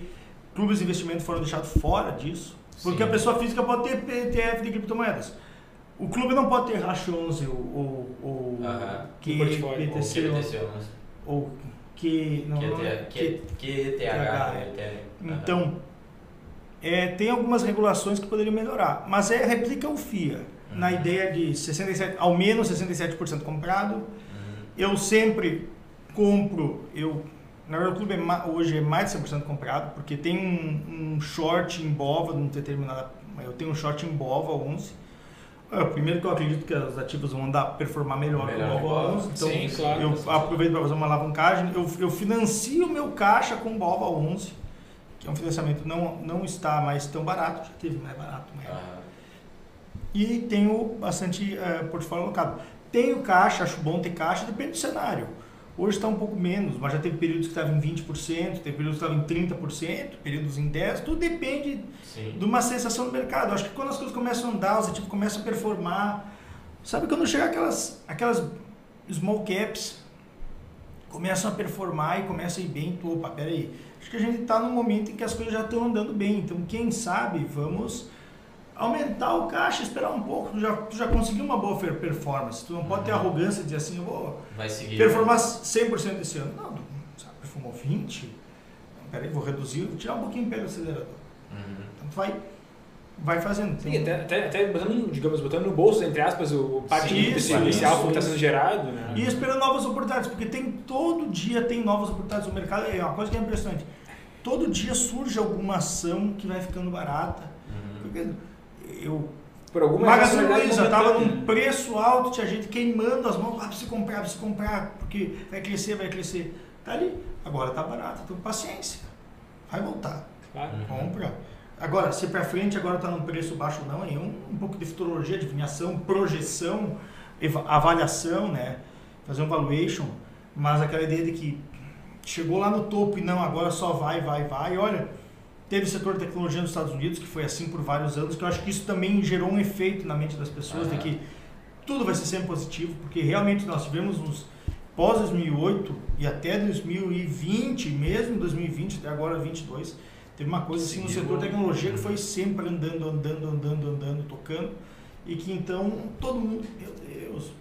clubes de investimento foram deixados fora disso. Porque Sim. a pessoa física pode ter ETF de criptomoedas. O clube não pode ter Hash 11 ou, ou, ou Aham. que portfólio. Ou BTC ou, QBTC, mas- ou que não, não é- QT- que- QTH. é. né? então é, tem algumas regulações que poderiam melhorar, mas é replica o FIA na Uhum. ideia de 67 ao menos 67% comprado. Uhum. Eu sempre compro, eu na verdade o clube é hoje é mais de 100% comprado, porque tem um, um short em BOVA, num determinada, eu tenho um short em BOVA 11. É, primeiro que eu acredito que os ativos vão andar performar melhor, Melhor que o BOVA. 11, então Sim, claro. eu aproveito para fazer uma alavancagem, eu, eu financio o meu caixa com BOVA 11, que é um financiamento não não está mais tão barato, já teve mais barato? Aham. e tenho bastante eh, portfólio alocado. Tenho caixa, acho bom ter caixa, depende do cenário. Hoje está um pouco menos, mas já teve períodos que estava em 20%, teve períodos que estava em 30%, períodos em 10%, tudo depende Sim. de uma sensação do mercado. Acho que quando as coisas começam a andar, os ativos começam a performar, sabe quando chegar aquelas, aquelas small caps, começam a performar e começam a ir bem, tu, opa, peraí, acho que a gente está num momento em que as coisas já estão andando bem, então quem sabe vamos aumentar o caixa, esperar um pouco, tu já, tu já conseguiu uma boa per- performance, tu não pode ter Uhum. arrogância de dizer assim, eu vou Vai seguir. performar 100% esse ano. Não, sabe, performou 20%, Não, peraí, vou reduzir, vou tirar um pouquinho o pé do acelerador. Uhum. Então tu vai, vai fazendo. Sim, até, até, até botando, digamos, botando no bolso, entre aspas, o desse isso, inicial que está sendo gerado, né? E esperando novas oportunidades, porque tem todo dia tem novas oportunidades no mercado, é uma coisa que é impressionante. Todo dia surge alguma ação que vai ficando barata. Uhum. Porque eu Por alguma Magazine Luiza estava num preço alto, tinha gente queimando as mãos, ah, precisa comprar, precisa comprar, porque vai crescer, vai crescer. Tá ali, agora tá barato, então paciência. Vai voltar. Claro. Uhum. Compra. Agora, se para frente agora está num preço baixo não, aí é um, um pouco de futurologia, adivinhação, projeção, avaliação, né? Fazer um valuation, mas aquela ideia de que chegou lá no topo e não, agora só vai, vai, vai. Olha, teve o setor de tecnologia nos Estados Unidos, que foi assim por vários anos, que eu acho que isso também gerou um efeito na mente das pessoas, de Aham. que tudo vai ser sempre positivo, porque realmente nós tivemos uns pós 2008 e até 2020, mesmo 2020 até agora 22, teve uma coisa assim no setor de tecnologia que foi sempre andando, andando, andando, andando, tocando e que então todo mundo, meu Deus.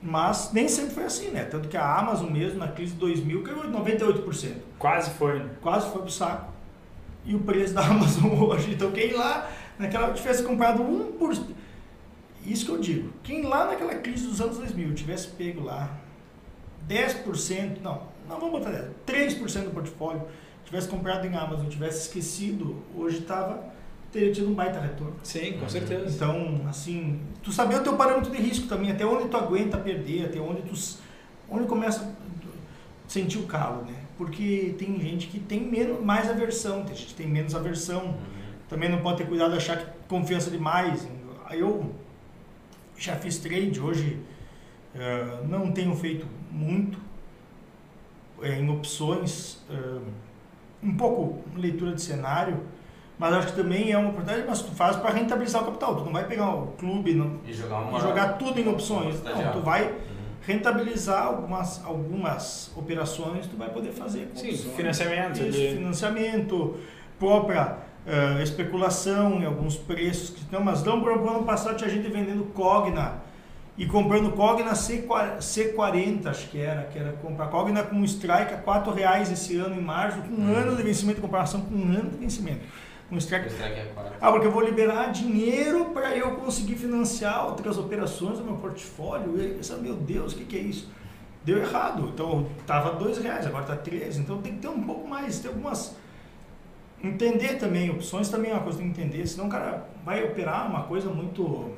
Mas nem sempre foi assim, né? Tanto que a Amazon mesmo na crise de 2000 caiu 98%, Quase foi, né? quase foi pro saco. E o preço da Amazon hoje, então quem lá naquela tivesse comprado 1%, isso que eu digo, quem lá naquela crise dos anos 2000 tivesse pego lá 10%, não, não vamos botar 10, 3% do portfólio, tivesse comprado em Amazon, tivesse esquecido, hoje tava, teria tido um baita retorno. Sim, com certeza. Então, assim, tu saber o teu parâmetro de risco também, até onde tu aguenta perder, até onde tu onde começa a sentir o calo, né? Porque tem gente que tem menos, mais aversão, tem gente que tem menos aversão. Uhum. Também não pode ter cuidado de achar que confiança demais. Aí Eu já fiz trade, hoje eh, não tenho feito muito eh, em opções, eh, um pouco leitura de cenário, mas acho que também é uma oportunidade, mas tu faz para rentabilizar o capital. Tu não vai pegar o clube não, E jogar uma. e jogar tudo em opções. Não, tu vai. Rentabilizar algumas, algumas operações, tu vai poder fazer com Sim, opções. financiamento. Isso, ali. financiamento, própria eh, especulação em alguns preços. que Não, mas não, por ano passado tinha gente vendendo Cogna e comprando Cogna C40, C40 acho que era, que era comprar Cogna com um strike a 4 reais esse ano em março, com um Uhum. ano de vencimento, comparação com um ano de vencimento. Um strike strike é quatro. ah, porque eu vou liberar dinheiro para eu conseguir financiar outras operações do meu portfólio. E aí, eu pensava, meu Deus, o que, que é isso? Deu errado. Então, estava dois reais, agora está 13. Então, tem que ter um pouco mais, ter algumas... Entender também, opções também é uma coisa que tem que entender, senão o cara vai operar uma coisa muito...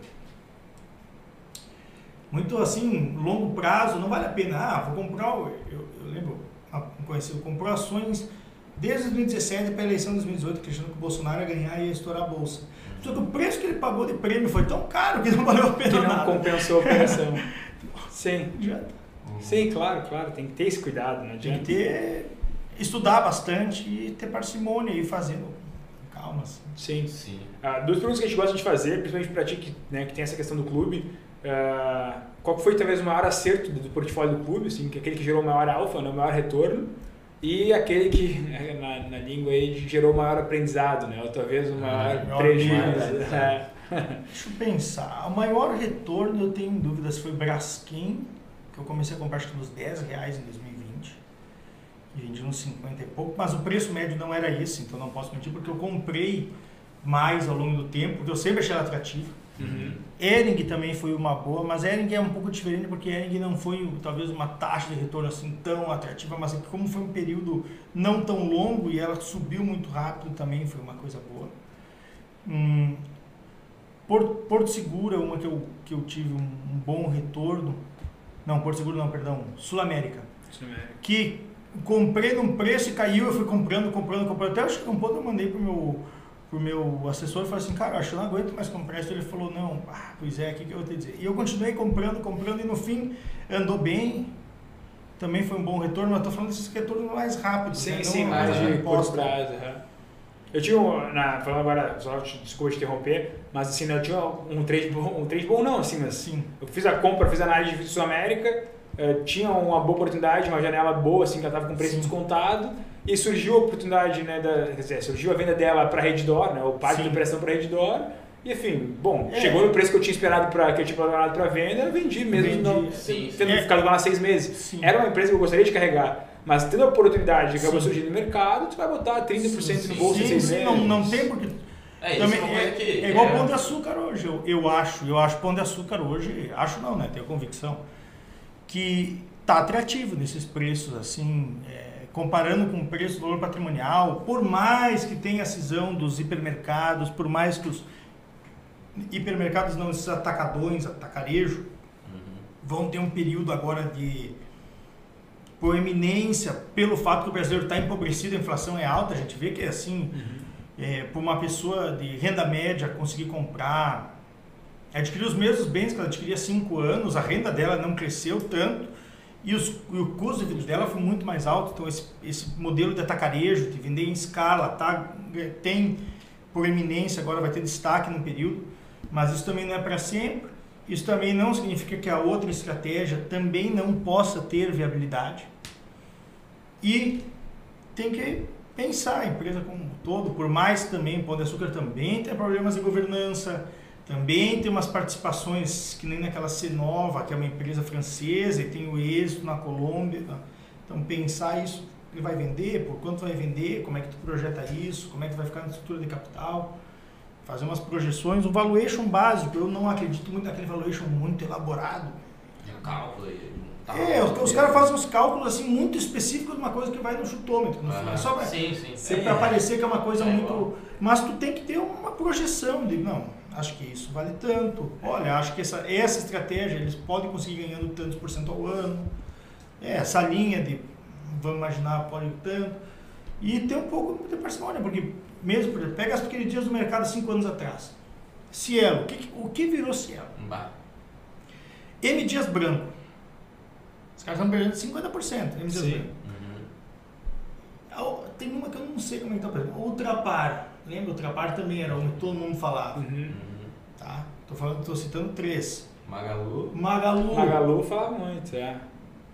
Muito assim, longo prazo, não vale a pena. Ah, vou comprar... Eu, eu lembro, um conhecido comprou ações desde 2017 para a eleição de 2018, acreditando que o Bolsonaro ia ganhar e ia estourar a bolsa. Só que o preço que ele pagou de prêmio foi tão caro que não valeu a Que pena não nada. compensou a operação. Sim. Sim, claro, claro. Tem que ter esse cuidado, não Tem adianta. que ter, estudar bastante e ter parcimônia e fazendo. calma. Assim. Sim. Sim. Ah, duas perguntas que a gente gosta de fazer, principalmente para ti que, né, que tem essa questão do clube. Ah, qual que foi talvez o maior acerto do, do portfólio do clube, assim, que é aquele que gerou o maior alfa, né, o maior retorno, e aquele que na, na língua aí gerou o maior aprendizado, né, ou talvez o maior maior prejuízo. É. Deixa eu pensar. O maior retorno, eu tenho dúvidas, foi Braskem, que eu comecei a comprar acho que nos 10 reais em 2020. E vendi uns 50 e pouco, mas o preço médio não era esse, então não posso mentir, porque eu comprei mais ao longo do tempo, porque eu sempre achei ela atrativa. Uhum. Ering também foi uma boa, mas Ering é um pouco diferente porque Ering não foi talvez uma taxa de retorno assim tão atrativa, mas que como foi um período não tão longo e ela subiu muito rápido também foi uma coisa boa. Hum, Porto, Porto Seguro é uma que eu, que eu tive um, um bom retorno. Não, Porto Seguro não, perdão, Sul América. Isso mesmo. Que comprei num preço e caiu, eu fui comprando, comprando, comprando. Até acho que um ponto eu mandei pro meu, pro meu assessor e falei assim, cara, acho que eu não aguento mais comprar isso. Ele falou, não, ah, pois é, o que, que eu vou te dizer? E eu continuei comprando, comprando e no fim andou bem. Também foi um bom retorno, mas estou falando desses retornos mais rápidos. Sim, né? sim, Não mais de curto prazo. aham. Eu tinha, um, na, falando agora, só desculpa te interromper, mas assim, né, eu tinha um trade bom, um trade bom não, assim, mas Sim. eu fiz a compra, fiz a análise de Sul América, eh, tinha uma boa oportunidade, uma janela boa, assim, que ela estava com preço Sim. descontado, e surgiu a oportunidade, né, da, quer dizer, surgiu a venda dela para a Redditor, né, o parte Sim. de operação para a Redditor, e enfim, bom, É. chegou no preço que eu tinha esperado, pra, que eu tinha programado para venda, eu vendi mesmo, Vendi. não, Sim, tendo É. ficado com ela seis meses. Sim. Era uma empresa que eu gostaria de carregar, mas tendo a oportunidade que acabou Sim. surgindo no mercado, tu vai botar 30% no Sim, bolso em Sim, seis sim, meses. não, não tem porque É, isso Também é é, que. é igual pão de açúcar hoje, eu, eu acho. Eu acho pão de açúcar hoje, acho não, né? Tenho convicção, que tá atrativo nesses preços, assim, é, comparando com o preço do valor patrimonial, por mais que tenha a cisão dos hipermercados, por mais que os hipermercados não, esses atacadões, atacarejo, Uhum. vão ter um período agora de proeminência pelo fato que o brasileiro está empobrecido, a inflação é alta, a gente vê que é assim, é, por uma pessoa de renda média conseguir comprar, adquirir os mesmos bens que ela adquiria há 5 anos, a renda dela não cresceu tanto e, os, e o custo de vida dela foi muito mais alto. Então, esse, esse modelo de atacarejo, de vender em escala, tá, tem proeminência, agora vai ter destaque no período, mas isso também não é para sempre. Isso também não significa que a outra estratégia também não possa ter viabilidade. E tem que pensar a empresa como um todo, por mais também, Pão de Açúcar também tem problemas de governança, também tem umas participações que nem naquela Cenova, que é uma empresa francesa e tem o êxito na Colômbia. tá? Então pensar isso, ele vai vender, por quanto vai vender, como é que tu projeta isso, como é que vai ficar na estrutura de capital, fazer umas projeções, o valuation básico, eu não acredito muito naquele valuation muito elaborado. Um cálculo aí. É, os, os caras fazem uns cálculos assim muito específicos de uma coisa que vai no chutômetro, no. É só pra, Sim, sim. Sim. é pra parecer que é uma coisa É muito. igual. Mas tu tem que ter uma projeção de, não, acho que isso vale tanto. Olha, acho que essa, essa estratégia eles podem conseguir ganhando tantos por cento ao ano. É, essa linha de, vamos imaginar, pode ir tanto. E ter um pouco de parcimônia, porque mesmo, por exemplo, pega as queridinhas do mercado cinco anos atrás. Cielo, o que, o que virou Cielo? Bah. M. Dias Branco. Os caras estão perdendo 50%. M. Dias Sim. Branco. Uhum. Tem uma que eu não sei como é que tá perdendo. Ultrapar. Lembra? Ultrapar também era que todo mundo falava. Uhum. Tá? Tô, falando, tô citando três. Magalu. Magalu. Magalu fala muito, é.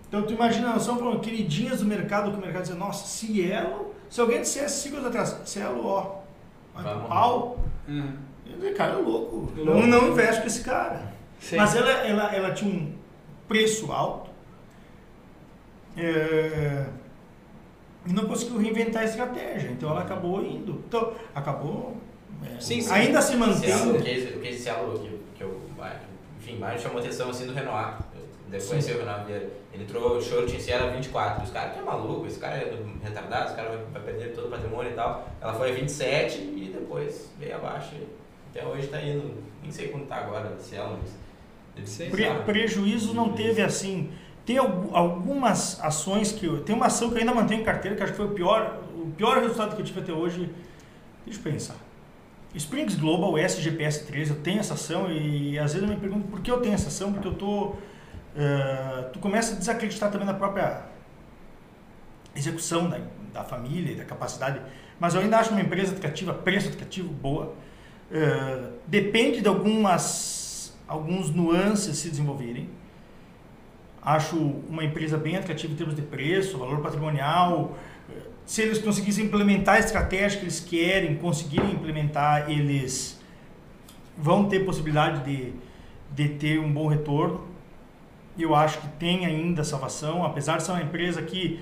Então tu imagina, nós estamos falando queridinhas do mercado, que o mercado dizia, nossa, Cielo. Se alguém dissesse cinco anos atrás, Cielo, ó, vai Vai pro morrer. pau. Uhum. Eu falei, cara, é louco. Louco. Não, não investe com esse cara. Sim. Mas ela, ela, ela tinha um preço alto é, e não conseguiu reinventar a estratégia. Então ela acabou indo. Então, acabou. é, Sim, sim. Ainda se Cielo, o case, o case que, que eu, enfim, mais chamou atenção assim do Renoir. Eu conhecer o Renoir Vieira. Ele entrou short em Cielo a 24. Os caras que é maluco, esse cara é retardado, esse cara vai, vai perder todo o patrimônio e tal. Ela foi a 27 e depois veio abaixo. Até hoje tá indo, nem sei quanto tá agora, Cielo, mas deve ser Pre- prejuízo não teve assim. Tem algu- algumas ações que. eu- Tem uma ação que eu ainda mantenho em carteira, que acho que foi o pior, o pior resultado que eu tive até hoje. Deixa eu pensar. Springs Global SGPS 13, eu tenho essa ação e às vezes eu me pergunto por que eu tenho essa ação, porque eu tô. eh, tu começa a desacreditar também na própria execução da, da família e da capacidade. mas eu ainda acho uma empresa atrativa, preço atrativo, boa. Uh, depende de algumas alguns nuances se desenvolverem. Acho uma empresa bem atrativa em termos de preço, valor patrimonial. Se eles conseguissem implementar a estratégia que eles querem, conseguirem implementar, eles vão ter possibilidade de, de ter um bom retorno. Eu acho que tem ainda salvação, apesar de ser uma empresa que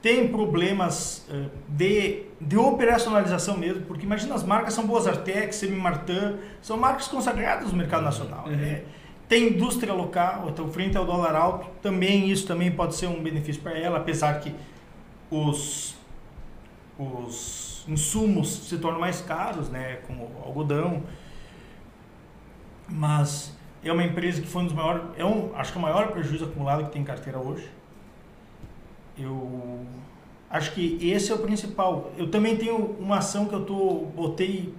tem problemas uh, de, de operacionalização mesmo, porque imagina as marcas são boas Artex, Semi-Martin, são marcas consagradas no mercado nacional. Uhum. Né? Tem indústria local, então frente ao dólar alto, também isso também pode ser um benefício para ela, apesar que os, os insumos se tornam mais caros, né, como algodão. Mas é uma empresa que foi um dos maiores, é um, acho que é o maior prejuízo acumulado que tem em carteira hoje. Eu acho que esse é o principal. Eu também tenho uma ação que eu tô botei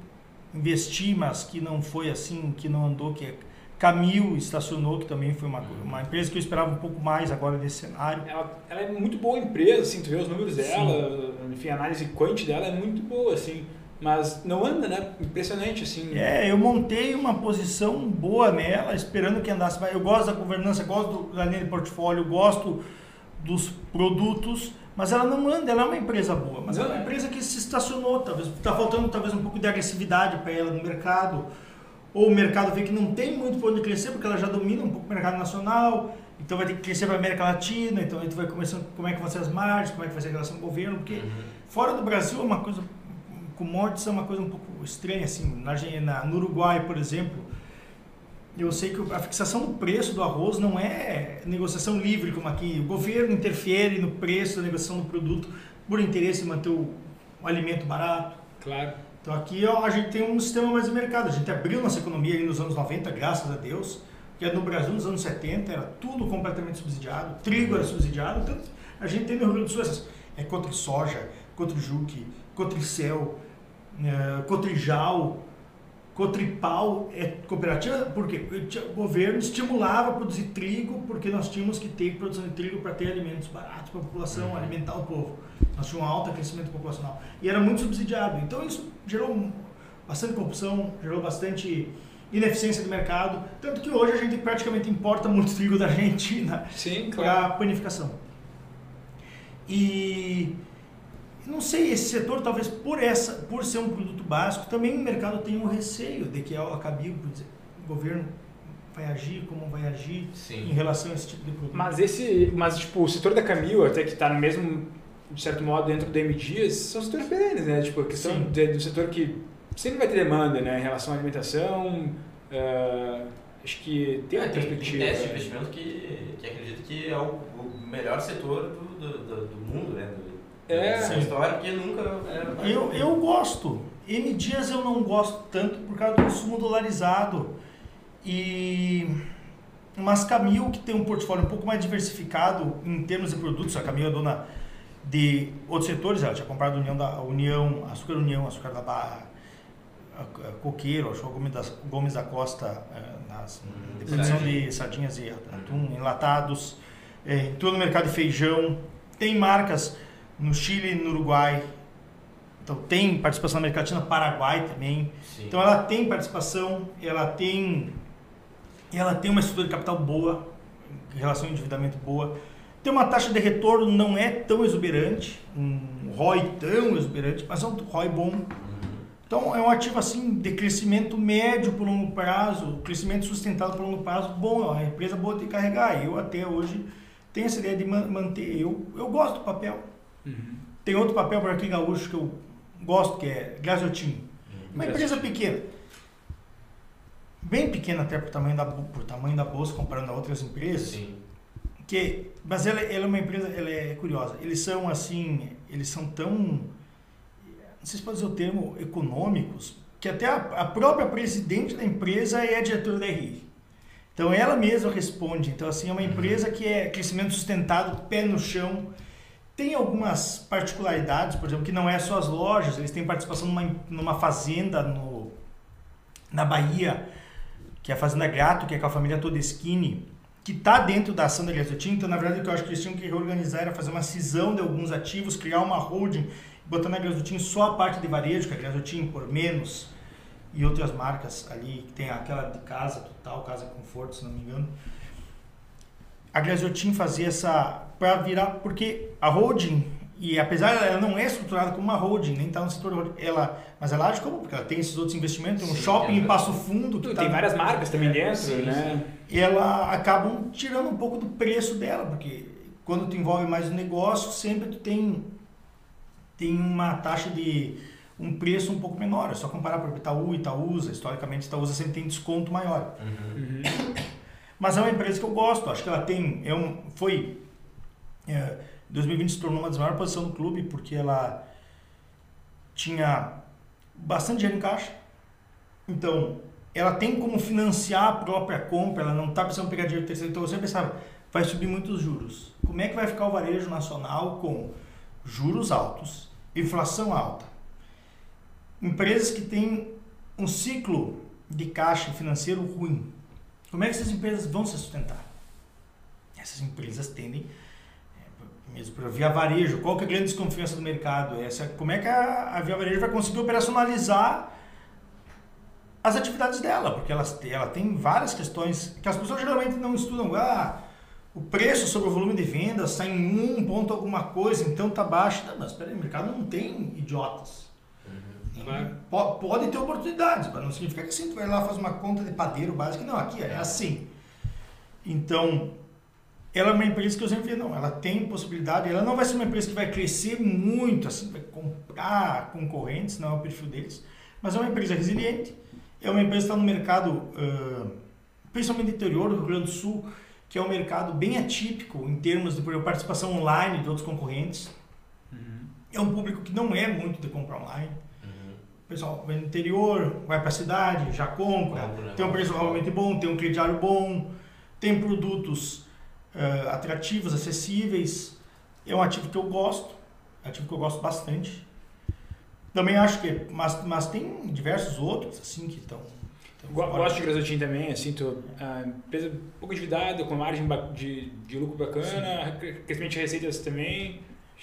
investir, mas que não foi assim, que não andou, que é Camil estacionou, que também foi uma, uma empresa que eu esperava um pouco mais agora nesse cenário. Ela, ela é muito boa empresa, assim, tu vê os números dela, Sim. enfim, a análise quant dela é muito boa, assim, mas não anda, né? Impressionante, assim. É, eu montei uma posição boa nela, esperando que andasse mais. Eu gosto da governança, gosto da linha de portfólio, gosto dos produtos, mas ela não anda, ela é uma empresa boa, mas não, é uma é. empresa que se estacionou, talvez está faltando talvez um pouco de agressividade para ela no mercado ou o mercado vê que não tem muito para onde crescer, porque ela já domina um pouco o mercado nacional, então vai ter que crescer para a América Latina, então a gente vai começando como é que vão ser as margens, como é que vai ser a relação com o governo, porque uhum. fora do Brasil é uma coisa, commodities é uma coisa um pouco estranha, assim, na, na, no Uruguai, por exemplo, eu sei que a fixação do preço do arroz não é negociação livre como aqui, o governo interfere no preço da negociação do produto por interesse em manter o, o alimento barato. Claro. Então aqui ó, a gente tem um sistema mais de mercado. A gente abriu nossa economia nos anos 90, graças a Deus. Porque no Brasil, nos anos 70, era tudo completamente subsidiado. Trigo era subsidiado. Então a gente tem no Rio Grande do Sul essas. É contra soja, contra juque, contra céu, é, cotrijal, cotripal. É cooperativa porque o governo estimulava a produzir trigo porque nós tínhamos que ter produção de trigo para ter alimentos baratos para a população, uhum. alimentar o povo. Nós tínhamos um alto crescimento populacional. E era muito subsidiado. Então isso gerou bastante corrupção, gerou bastante ineficiência do mercado. Tanto que hoje a gente praticamente importa muito trigo da Argentina para panificação. E não sei, esse setor talvez por essa, por ser um produto básico, também o mercado tem um receio de que ao acabar o governo vai agir, como vai agir Sim. em relação a esse tipo de produto. Mas esse, mas tipo, o setor da Camil, até que está no mesmo de certo modo, dentro do M Dias, são setores perenes, né? Tipo, a questão de, do setor que sempre vai ter demanda, né? Em relação à alimentação, uh, acho que tem uma é, perspectiva. Tem, tem de investimento que, que acredito que é o, o melhor setor do, do, do, do mundo, né? É. Essa história que nunca... É, eu, eu gosto. M Dias eu não gosto tanto por causa do consumo dolarizado. E... Mas Camil, que tem um portfólio um pouco mais diversificado em termos de produtos, a Camil é dona de outros setores, ela tinha comprado a União, da, União Açúcar União, Açúcar da Barra, a, a Coqueiro, acho que Gomes da, Gomes da Costa, é, nas, hum, de produção de sardinhas e atum, enlatados, é, entrou no mercado de feijão, tem marcas no Chile e no Uruguai, então tem participação na América Latina, Paraguai também, Sim. então ela tem participação, ela tem, ela tem uma estrutura de capital boa, em relação ao endividamento boa, tem uma taxa de retorno não é tão exuberante, um ROI tão exuberante, mas é um ROI bom. Então é um ativo assim de crescimento médio por longo prazo, crescimento sustentado por longo prazo, bom, é uma empresa boa de carregar. Eu até hoje tenho essa ideia de manter. Eu, eu gosto do papel. Uhum. Tem outro papel por aqui gaúcho que eu gosto, que é Gasotin. Uhum. Uma empresa pequena. Bem pequena até por tamanho da, por tamanho da bolsa, comparando a outras empresas. Sim que mas ela, ela é uma empresa ela é curiosa eles são assim eles são tão não sei se pode dizer o termo econômicos que até a, a própria presidente da empresa é a diretora da RI então ela mesma responde então assim é uma empresa que é crescimento sustentado pé no chão tem algumas particularidades por exemplo que não é só as lojas eles têm participação numa, numa fazenda no na Bahia que é a fazenda Grato que é com a família Todeschini que está dentro da ação da Gasotin. Então, na verdade, o que eu acho que eles tinham que reorganizar era fazer uma cisão de alguns ativos, criar uma holding botando a Grasotin só a parte de varejo, que a Grasotin por menos e outras marcas ali, que tem aquela de casa total, casa conforto, se não me engano. A Grasotin fazia essa para virar porque a holding e apesar ela não é estruturada como uma holding, nem está no setor holding, ela, mas ela age como porque ela tem esses outros investimentos, tem um Sim, shopping em Passo Fundo que Tem tá- várias marcas também É, dentro, sim, né? ela acabam tirando um pouco do preço dela, porque quando tu envolve mais o negócio, sempre tu tem, tem uma taxa de um preço um pouco menor. É só comparar para Itaú, Itaúsa, historicamente Itaúsa sempre tem desconto maior. Uhum. Uhum. Mas é uma empresa que eu gosto, acho que ela tem, é um, foi, é, 2020 se tornou uma das maiores posições do clube, porque ela tinha bastante dinheiro em caixa, então ela tem como financiar a própria compra, ela não está precisando pegar dinheiro terceiro, então sempre pensava, vai subir muitos juros. Como é que vai ficar o varejo nacional com juros altos, inflação alta? Empresas que têm um ciclo de caixa financeiro ruim. Como é que essas empresas vão se sustentar? Essas empresas tendem, mesmo para Via Varejo, qual que é a grande desconfiança do mercado? Essa, como é que a, a Via Varejo vai conseguir operacionalizar as atividades dela? Porque elas, ela tem várias questões que as pessoas geralmente não estudam. Ah, o preço sobre o volume de vendas está em um ponto alguma coisa, então está baixo. Não, mas peraí, o mercado não tem idiotas. Po- Pode ter oportunidades, mas não significa que assim tu vai lá faz uma conta de padeiro básica. Não, aqui é assim. Então, ela é uma empresa que eu sempre vi, não, ela tem possibilidade, ela não vai ser uma empresa que vai crescer muito, assim, vai comprar concorrentes, não é o perfil deles, mas é uma empresa resiliente, é uma empresa que está no mercado, ah, principalmente no interior do Rio Grande do Sul, que é um mercado bem atípico em termos de participação online de outros concorrentes. Uhum. É um público que não é muito de comprar online. Uhum. O pessoal vai no interior, vai para a cidade, já compra, Compra, né? tem um preço realmente bom, tem um crediário bom, tem produtos eh, atrativos, acessíveis. É um ativo que eu gosto, é ativo que eu gosto bastante. Também acho que, mas, mas tem diversos outros assim que estão. Go- Gosto de Grasotin também, assim, tô, a empresa um pouco endividada, com margem de, de lucro bacana, crescimento de receitas também.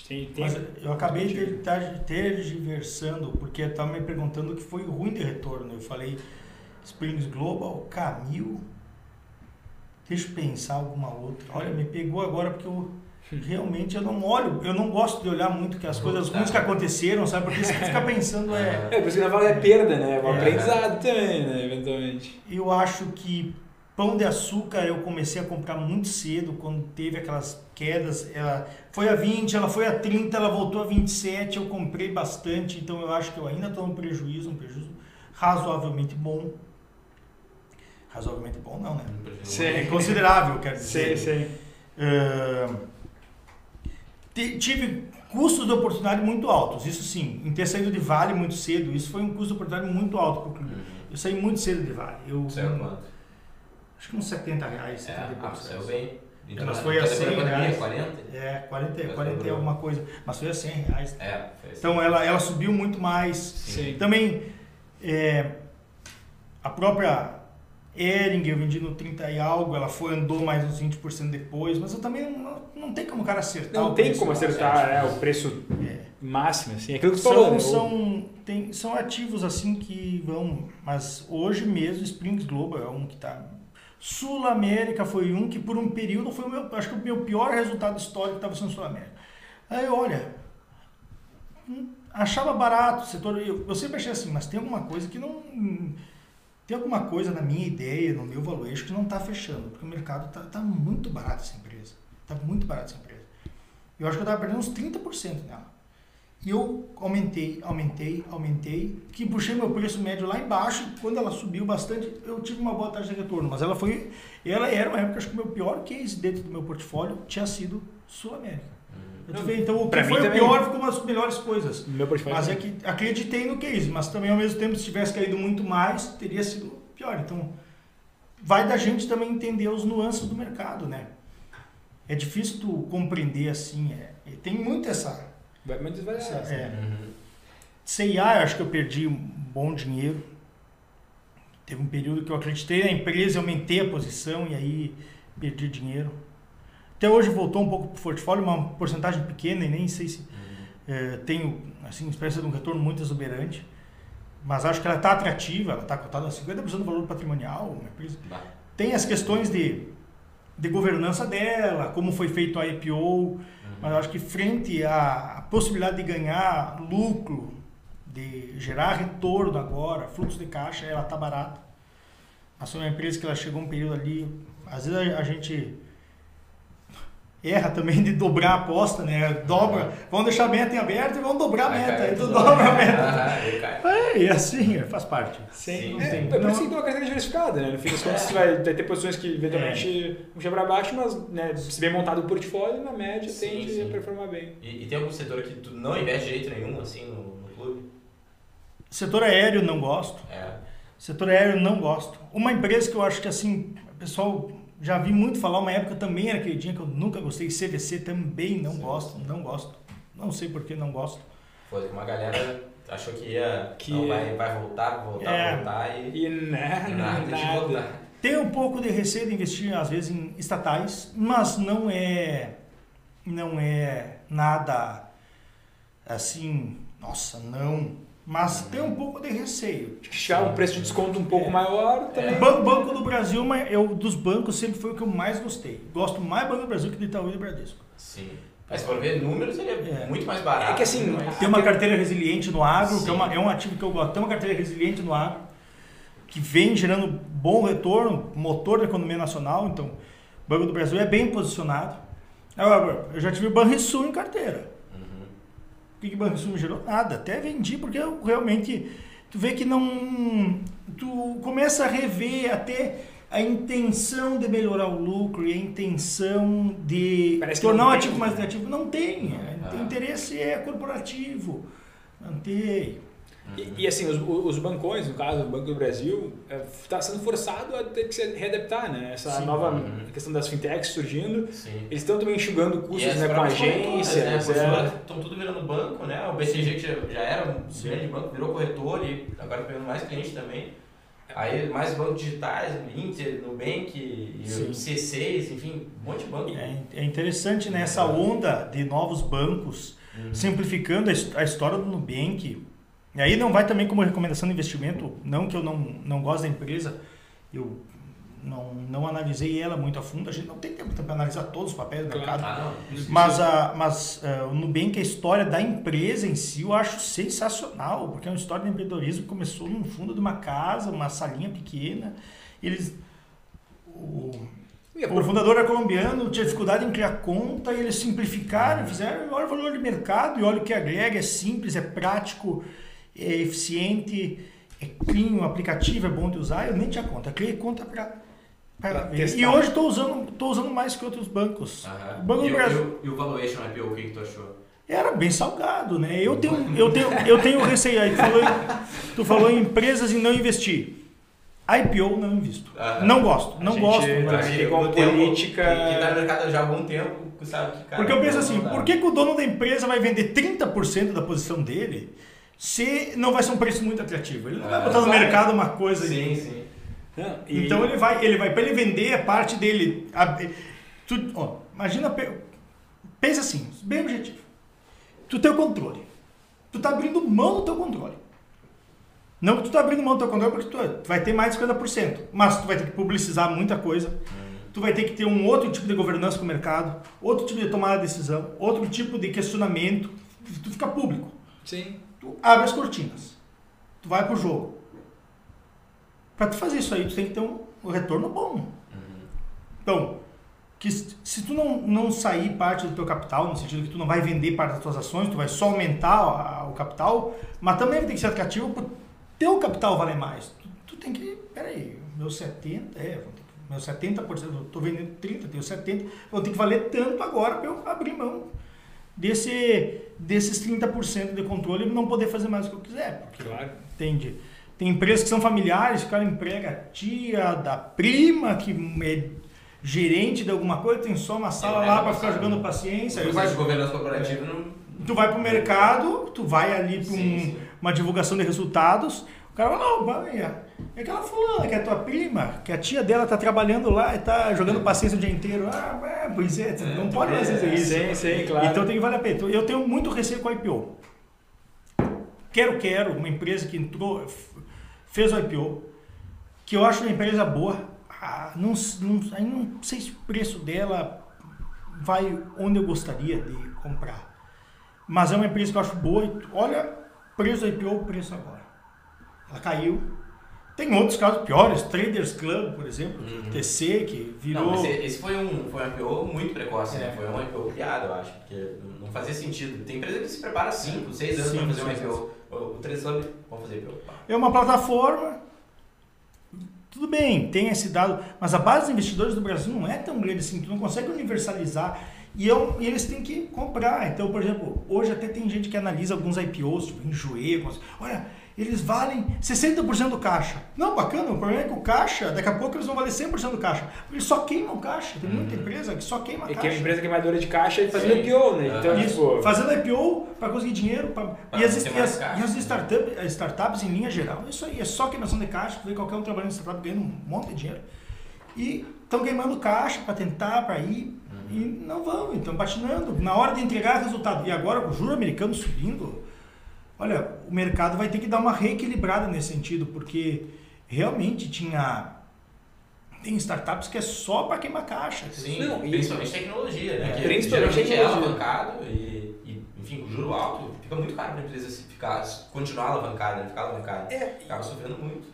Tem, tem Mas eu acabei de ter- tergiversando, porque estava me perguntando o que foi ruim de retorno. Eu falei Springs Global, Camil. Deixa eu pensar alguma outra. Olha, me pegou agora porque eu realmente eu não olho, eu não gosto de olhar muito que as coisas ruins que aconteceram, sabe? Porque você fica pensando é, É, por isso que eu falo é perda, né? É um É. aprendizado também, né? Eventualmente. Eu acho que pão de açúcar eu comecei a comprar muito cedo, quando teve aquelas quedas. Ela foi a 20, ela foi a 30, ela voltou a 27, eu comprei bastante, então eu acho que eu ainda estou no prejuízo, um prejuízo razoavelmente bom. Razoavelmente bom não, né? Sim. É considerável, quero dizer. sei. Ah, ti- tive custos de oportunidade muito altos, isso sim. Em ter saído de Vale muito cedo, isso foi um custo de oportunidade muito alto para o clube. Uhum. Eu saí muito cedo de Vale. Eu, Saiu quanto? Acho que uns 70 reais, 70 É, ah, saiu bem. Mas na- foi a depois da 100 pandemia, reais. 40? É, 40, Mas 40 e dobrou. alguma coisa. Mas foi a 100 reais. É, foi assim. Então ela, ela subiu muito mais. Sim. Também é, a própria Ering eu vendi no 30 e algo, ela foi, andou mais uns 20% depois, mas eu também não, não tem como o cara acertar. Não o tem preço, como né? acertar é, o preço É. máximo, assim. Aquilo que tu falou, São, são, tem, são ativos assim que vão, mas hoje mesmo Springs Global é um que está. Sul América foi um que por um período foi o meu, acho que o meu pior resultado histórico estava sendo Sul América. Aí olha, hum, achava barato o setor, eu, eu sempre achei assim, mas tem alguma coisa que não tem alguma coisa na minha ideia, no meu valuation que não está fechando, porque o mercado está tá muito barato essa empresa, está muito barato essa empresa. Eu acho que eu estava perdendo uns 30% nela. E eu aumentei, aumentei, aumentei, que puxei meu preço médio lá embaixo e quando ela subiu bastante, eu tive uma boa taxa de retorno. Mas ela foi, ela era uma época, acho que o meu pior case dentro do meu portfólio tinha sido Sul América. Então o que foi o também. pior ficou uma das melhores coisas. Meu. Mas é que acreditei no case, mas também ao mesmo tempo, se tivesse caído muito mais, teria sido pior. Então, vai da gente também entender os nuances do mercado, né? É difícil tu compreender assim, é, e tem muito essa... Vai muitas essa é, Uhum. CIA, eu acho que eu perdi um bom dinheiro. Teve um período que eu acreditei na empresa, aumentei a posição e aí perdi dinheiro. Até hoje voltou um pouco para o portfólio, uma porcentagem pequena e nem sei se. É, tenho, assim, espécie de um retorno muito exuberante. Mas acho que ela está atrativa, ela está cotada a 50% do valor patrimonial. Empresa. Tem as questões de, de governança dela, como foi feito a IPO, Uhum. mas acho que frente à possibilidade de ganhar lucro, de gerar retorno agora, fluxo de caixa, ela está barata. Foi uma empresa que ela chegou um período ali, às vezes a, a gente erra também de dobrar a aposta, né? Dobra, vamos deixar a meta em aberto e vamos dobrar a meta, aí tu dobra a meta. É, e assim, é, faz parte. Sim, é, sim. é por Não- isso que tem uma carteira diversificada, né? No fim das contas, você vai, ter posições que eventualmente vão puxar para baixo, mas né, se bem montado o portfólio, na média, Sim, tende sim. a performar bem. E, e tem algum setor que tu não investe de jeito nenhum, assim, no, no clube? Setor aéreo não gosto. É. Setor aéreo não gosto. Uma empresa que eu acho que assim, o pessoal já vi muito falar, uma época também era queridinha que eu nunca gostei, CVC também não Sim, gosto, não gosto. Não sei por que não gosto. Foi uma galera achou que ia. Que- Não, vai, vai voltar, voltar, É. voltar e. E né, nada, de voltar. nada. Tenho um pouco de receio de investir às vezes em estatais, mas não é não é nada assim, nossa, não. Mas tem um pouco de receio. Chegar um preço de desconto um pouco maior também. O Ban- Banco do Brasil, mas eu dos bancos sempre foi o que eu mais gostei. Gosto mais do Banco do Brasil que do Itaú e do Bradesco. Sim. Mas for ver números, ele é, É. muito mais barato. É que assim, mas- Tem uma carteira resiliente no agro, que é, Sim. uma- é um ativo que eu gosto. Tem uma carteira resiliente no agro, que vem gerando bom retorno, motor da economia nacional. Então, o Banco do Brasil é bem posicionado. Agora, eu já tive o Banrisul em carteira. Uhum. O que que o Banrisul me gerou? Nada. Até vendi, porque eu realmente... Tu vê que não... Tu começa a rever até a intenção de melhorar o lucro e a intenção de Parece tornar não o ativo mais atrativo. Não tem. Ah. O interesse é corporativo. Não tem. E, e, assim, os, os bancões, no caso, o Banco do Brasil, está sendo forçado a ter que se readaptar, né? Essa Sim. nova Uhum. questão das fintechs surgindo. Sim. Eles estão também enxugando custos né, com né? agências. As é. corretoras Estão tudo virando banco, né? O BCG que já, já era um grande banco, virou corretor e agora pegando mais cliente também. Aí mais bancos digitais, Inter, Nubank, e Sim. o C6, enfim, um monte de banco. É, é interessante nessa onda de novos bancos, Uhum. simplificando a, a história do Nubank. E aí não vai também como recomendação de investimento, não que eu não, não gosto da empresa, eu não, não analisei ela muito a fundo, a gente não tem tempo para analisar todos os papéis do mercado. Ah, Mas, a, mas eh, o Nubank, a história da empresa em si, eu acho sensacional, porque é uma história de empreendedorismo que começou no fundo de uma casa, uma salinha pequena. Eles. O, a o fundador era colombiano, tinha dificuldade em criar conta, e eles simplificaram, fizeram, olha o valor de mercado e olha o que agrega, é simples, é prático, é eficiente, é clean, o aplicativo é bom de usar, eu nem tinha conta, criei conta para. E hoje estou usando, tô usando mais que outros bancos. O Banco e, do o- Brasil e o- e o valuation IPO, o que, que tu achou? era bem salgado, né? Eu tenho, eu tenho, eu tenho receio. Aí tu falou, em, tu falou em empresas e não investir. IPO não invisto. Aham. Não gosto, não gente gosto. vai mas- tempo política- Que, que tá no mercado já há algum tempo, sabe que cara. Porque eu penso assim, por que, que o dono da empresa vai vender 30% da posição dele se não vai ser um preço muito atrativo? Ele não vai Ah, botar no vai. mercado uma coisa. Sim, sim. Não, e- Então ele vai, ele vai para ele vender a parte dele. A- tu, ó, imagina, pe- pensa assim, bem objetivo. Tu tem o controle. Tu tá abrindo mão do teu controle. Não que tu tá abrindo mão do teu controle porque tu, tu vai ter mais de 50%, mas tu vai ter que publicizar muita coisa. Tu vai ter que ter um outro tipo de governança com o mercado, outro tipo de tomada de decisão, outro tipo de questionamento. Tu fica público. Sim. Tu abre as cortinas. Tu vai pro jogo. Para tu fazer isso aí, tu tem que ter um, um retorno bom. Uhum. Então, que se tu não, não sair parte do teu capital, no sentido que tu não vai vender parte das tuas ações, tu vai só aumentar a- o capital, mas também ter que ser atrativo para teu capital valer mais. Tu, tu tem que, peraí, meu 70, é, vou ter que- meu 70%, eu tô vendendo 30, tenho 70, vou ter que valer tanto agora para eu abrir mão desse, desses 30% de controle e não poder fazer mais o que eu quiser. Porque Claro. Entende? Tem empresas que são familiares, que o cara emprega a tia, da prima, que é gerente de alguma coisa, tem só uma sala É, lá é, para ficar é, jogando é. paciência. O de vai, governança corporativa não. tu vai pro mercado, tu vai ali para sim. uma divulgação de resultados, O cara fala, não, vai, é aquela fulana que é tua prima, que a tia dela tá trabalhando lá e tá jogando paciência o dia inteiro. Ah, é, pois é, não pode fazer isso. Sim, sim, claro. Então tem que valer a pena. Então, Eu tenho muito receio com a IPO. Quero, quero, uma empresa que entrou, fez o IPO, que eu acho uma empresa boa. Ah, não, não, não sei se o preço dela vai onde eu gostaria de comprar. Mas é uma empresa que eu acho boa. Olha, preço do IPO, preço agora. Ela caiu. Tem outros casos piores, Traders Club, por exemplo, TC, que virou. Não, esse foi um, foi um IPO muito precoce, É. né? Foi um IPO criado, eu acho, porque não fazia sentido. Tem empresa que se prepara 5, 6 anos para fazer um IPO. O, o 3 Club, vamos fazer IPO. É uma plataforma. Tudo bem, tem esse dado, mas a base dos investidores do Brasil não é tão grande assim, tu não consegue universalizar. E, eu, e eles têm que comprar. Então, por exemplo, hoje até tem gente que analisa alguns IPOs, tipo Enjoei, olha, eles valem 60% do caixa. Não, bacana, o problema é que o caixa, daqui a pouco eles vão valer 100% do caixa. Porque eles só queimam o caixa. Tem muita empresa que só queima É caixa. que é uma empresa queimadora de caixa e fazendo Sim. IPO, né? Então, Ah. Isso, tipo, fazendo IPO para conseguir dinheiro. Pra... E, as, e, as, caixa, e as startup, as startups, em linha geral, isso aí é só queimação de caixa. Vê qualquer um trabalhando em startup ganhando um monte de dinheiro. E estão queimando caixa para tentar, para ir. Uhum. E não vão, estão patinando. Na hora de entregar resultado. E agora o juro americano subindo, olha, o mercado vai ter que dar uma reequilibrada nesse sentido, porque realmente tinha. Tem startups que é só para queimar caixa. Sim, Não, e- principalmente tecnologia, né? É, que principalmente é tecnologia. alavancado e, e, enfim, com juro alto, fica muito caro para a empresa se ficar, continuar alavancada, né? ficar alavancada. É. Acaba sofrendo muito.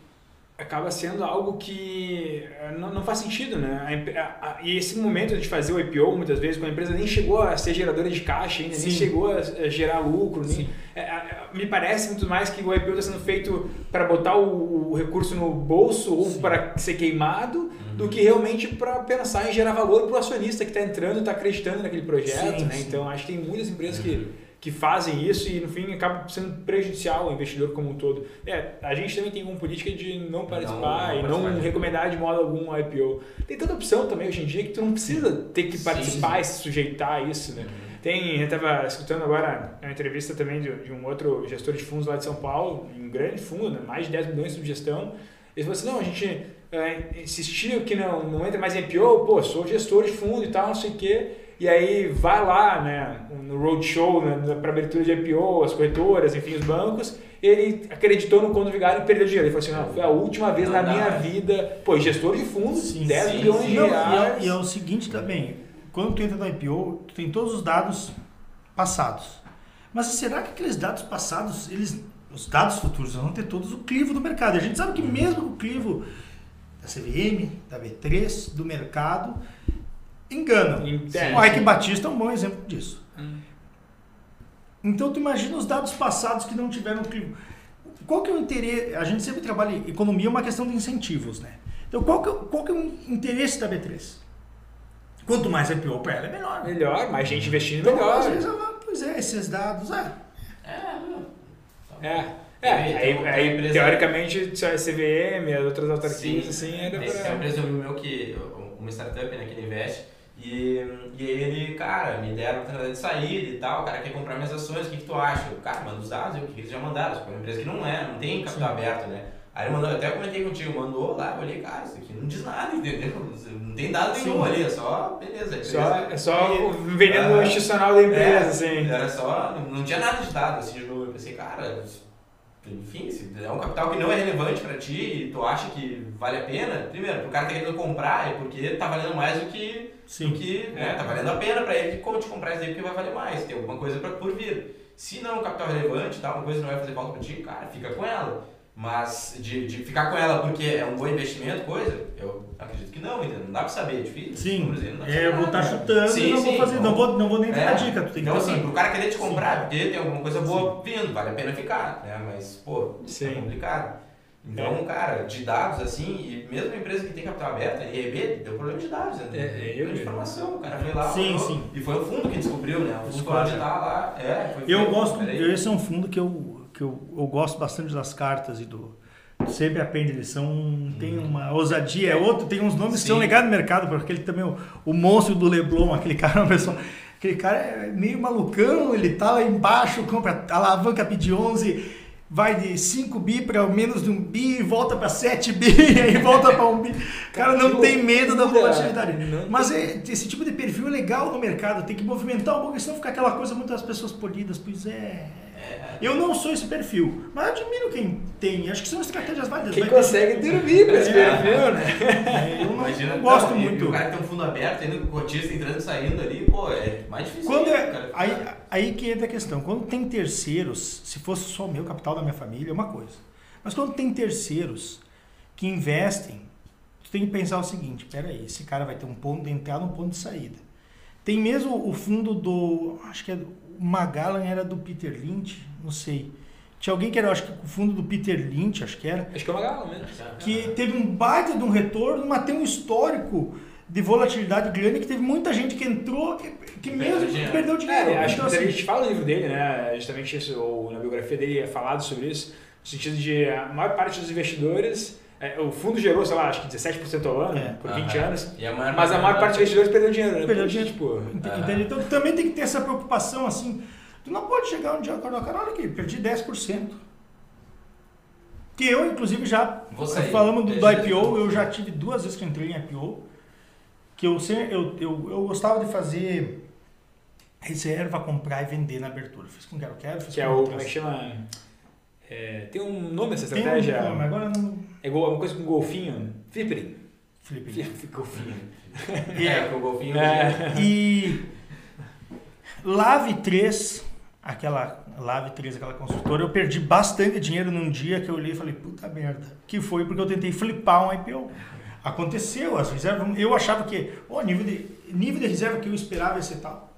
Acaba sendo algo que eh, não, não faz sentido, né? A a- a- e esse momento de fazer o IPO, muitas vezes, quando a empresa nem chegou a ser geradora de caixa ainda, nem chegou a, a gerar lucro, nem, Sim. é, é, me parece muito mais que o IPO está sendo feito para botar o, o recurso no bolso ou para ser queimado, do que realmente para pensar em gerar valor para o acionista que está entrando e está acreditando naquele projeto, Sim, né? sim. Então, acho que tem muitas empresas que que fazem isso e no fim acaba sendo prejudicial ao investidor como um todo. É, a gente também tem uma política de não participar não e não participar de recomendar de modo algum o IPO. Tem tanta opção também hoje em dia que tu não precisa ter que participar sim. e se sujeitar a isso, né? Uhum. Tem, eu estava escutando agora uma entrevista também de, de um outro gestor de fundos lá de São Paulo, um grande fundo, né? mais de 10 milhões de gestão. Ele falou assim, não, a gente é, insistiu que não, não entra mais em IPO, pô, sou gestor de fundo e tal, não sei o quê. E aí vai lá, né, no roadshow, né, para abertura de IPO, as corretoras, enfim, os bancos, ele acreditou no conto vigário e perdeu dinheiro. Ele falou assim, não, foi a última vez Não na dá. minha vida, pô, gestor de fundo, Sim, 10 sim, milhões sim. de Não, e, reais. é, e é o seguinte também, quando tu entra no IPO, tu tem todos os dados passados. Mas será que aqueles dados passados, eles, os dados futuros vão ter todos o clivo do mercado? A gente sabe que mesmo o clivo da CVM, da B3, do mercado, enganam. Sim. O Ike Batista é um bom exemplo disso. Hum. Então tu imagina os dados passados que não tiveram. Qual que é o interesse? A gente sempre trabalha em economia é uma questão de incentivos, né? Então qual que, é, o- qual que é o interesse da B3? Quanto mais IPO para ela é melhor. Melhor, mais gente investindo, Então, melhor. às vezes ela, pois é, esses dados, É, não. É. É, aí, Então, aí, a empresa- teoricamente, a CVM, as outras autarquias, Sim. assim, era Tem, tem uma pra... empresa meu que, uma startup né, que ele investe, e, e aí ele, cara, me deram oportunidade de sair e tal, o cara quer comprar minhas ações, o que, que tu acha? O cara, manda os dados, o que eles já mandaram, é uma empresa que não é, não tem capital aberto, né? Aí ele mandou, até comentei contigo, mandou lá, eu olhei, cara, isso aqui não diz nada, entendeu? Não tem dado Sim. nenhum ali, é só, beleza. a Só, é só o veneno Ah, institucional da empresa, é, assim. Era só, não, não tinha nada de dado assim de novo. Eu pensei, cara, enfim, se é um capital que não é relevante pra ti e tu acha que vale a pena, primeiro, pro cara tá querendo comprar é porque tá valendo mais do que, Sim. do que né, tá valendo a pena pra ele te comprar isso aí porque vai valer mais, tem alguma coisa pra, por vir. Se não é um capital relevante, tá, uma coisa não vai fazer falta pra ti, cara, fica com ela. Mas de, de ficar com ela porque é um bom investimento, coisa, eu acredito que não, entendeu? Não dá pra saber, é difícil. sim, pra é, eu vou estar né? chutando Sim, não vou sim, fazer, não não- vou, não vou nem dar É. a dica, tu tem que Então, pensar. assim, pro cara querer te comprar, porque tem alguma coisa boa vindo, vale a pena ficar, né? Mas, pô, Sim. é complicado. Então, cara, de dados, assim, e mesmo a empresa que tem capital aberto, a IRB, deu problema de dados, né? É, é, eu de informação, o cara foi lá, Sim, olhou, sim. e foi o fundo que descobriu, né? O fundo foi tá lá, é, foi Eu feito, gosto, eu- esse é um fundo que eu, que eu, eu gosto bastante das cartas e do. Sempre aprende, eles são. Tem uma ousadia, é outro, tem uns nomes que Sim. são ligados no mercado, porque aquele também, o, o monstro do Leblon, aquele cara, é uma pessoa. Aquele cara é meio malucão, ele tá lá embaixo, compra alavanca pedir 11. Vai de 5 bi para menos de um bi, volta para 7 bi, aí volta para um bi. O cara não tem medo da volatilidade. Mas é, esse tipo de perfil é legal no mercado, tem que movimentar um pouco, senão fica aquela coisa muitas pessoas polidas. Pois é. Eu não sou esse perfil, mas admiro quem tem. Acho que são estratégias válidas. Quem consegue dormir com esse é, perfil, né? É, eu não, Imagina, não gosto não, muito. o cara que tem um fundo aberto, ainda com o cotista entrando e saindo ali, pô, é mais difícil. Quando é, aí, aí que entra a questão. Quando tem terceiros, se fosse só o meu capital da minha família, é uma coisa. Mas quando tem terceiros que investem, tu tem que pensar o seguinte, peraí, esse cara vai ter um ponto de entrada e um ponto de saída. Tem mesmo o fundo do, acho que é Magallan era do Peter Lynch, não sei. Tinha alguém que era, acho que o fundo do Peter Lynch, acho que era. Acho que é o Magallan mesmo. Que teve um baita de um retorno, mas tem um histórico de volatilidade grande que teve muita gente que entrou que, que mesmo dinheiro. perdeu dinheiro. É, acho então, que assim, a gente fala no livro dele, né? Justamente isso, ou na biografia dele é falado sobre isso, no sentido de a maior parte dos investidores é, o fundo gerou, sei lá, acho que 17% ao ano, é. por 20 anos. A mas a maior parte dos investidores perdeu dinheiro, né? Perdeu dinheiro. Tipo, Entende? Então também tem que ter essa preocupação assim. Tu não pode chegar um dia e acordar, cara, olha aqui, perdi 10%. Que eu, inclusive, já. Falamos do, do IPO, eu já tive duas vezes que entrei em IPO. Que eu, eu, eu, eu gostava de fazer reserva, comprar e vender na abertura. Fiz com que eu quero, fiz que é o. Como é que chama? É, tem um nome essa estratégia? Tem um nome, agora não. É uma coisa com golfinho. Flipping. Flipping. golfinho. é, com golfinho. É. E Lave 3, aquela Lave 3, aquela construtora, eu perdi bastante dinheiro num dia que eu olhei e falei, puta merda. Que foi porque eu tentei flipar um IPO. Aconteceu, as reservas. Eu achava que, o nível de, nível de reserva que eu esperava ia ser tal.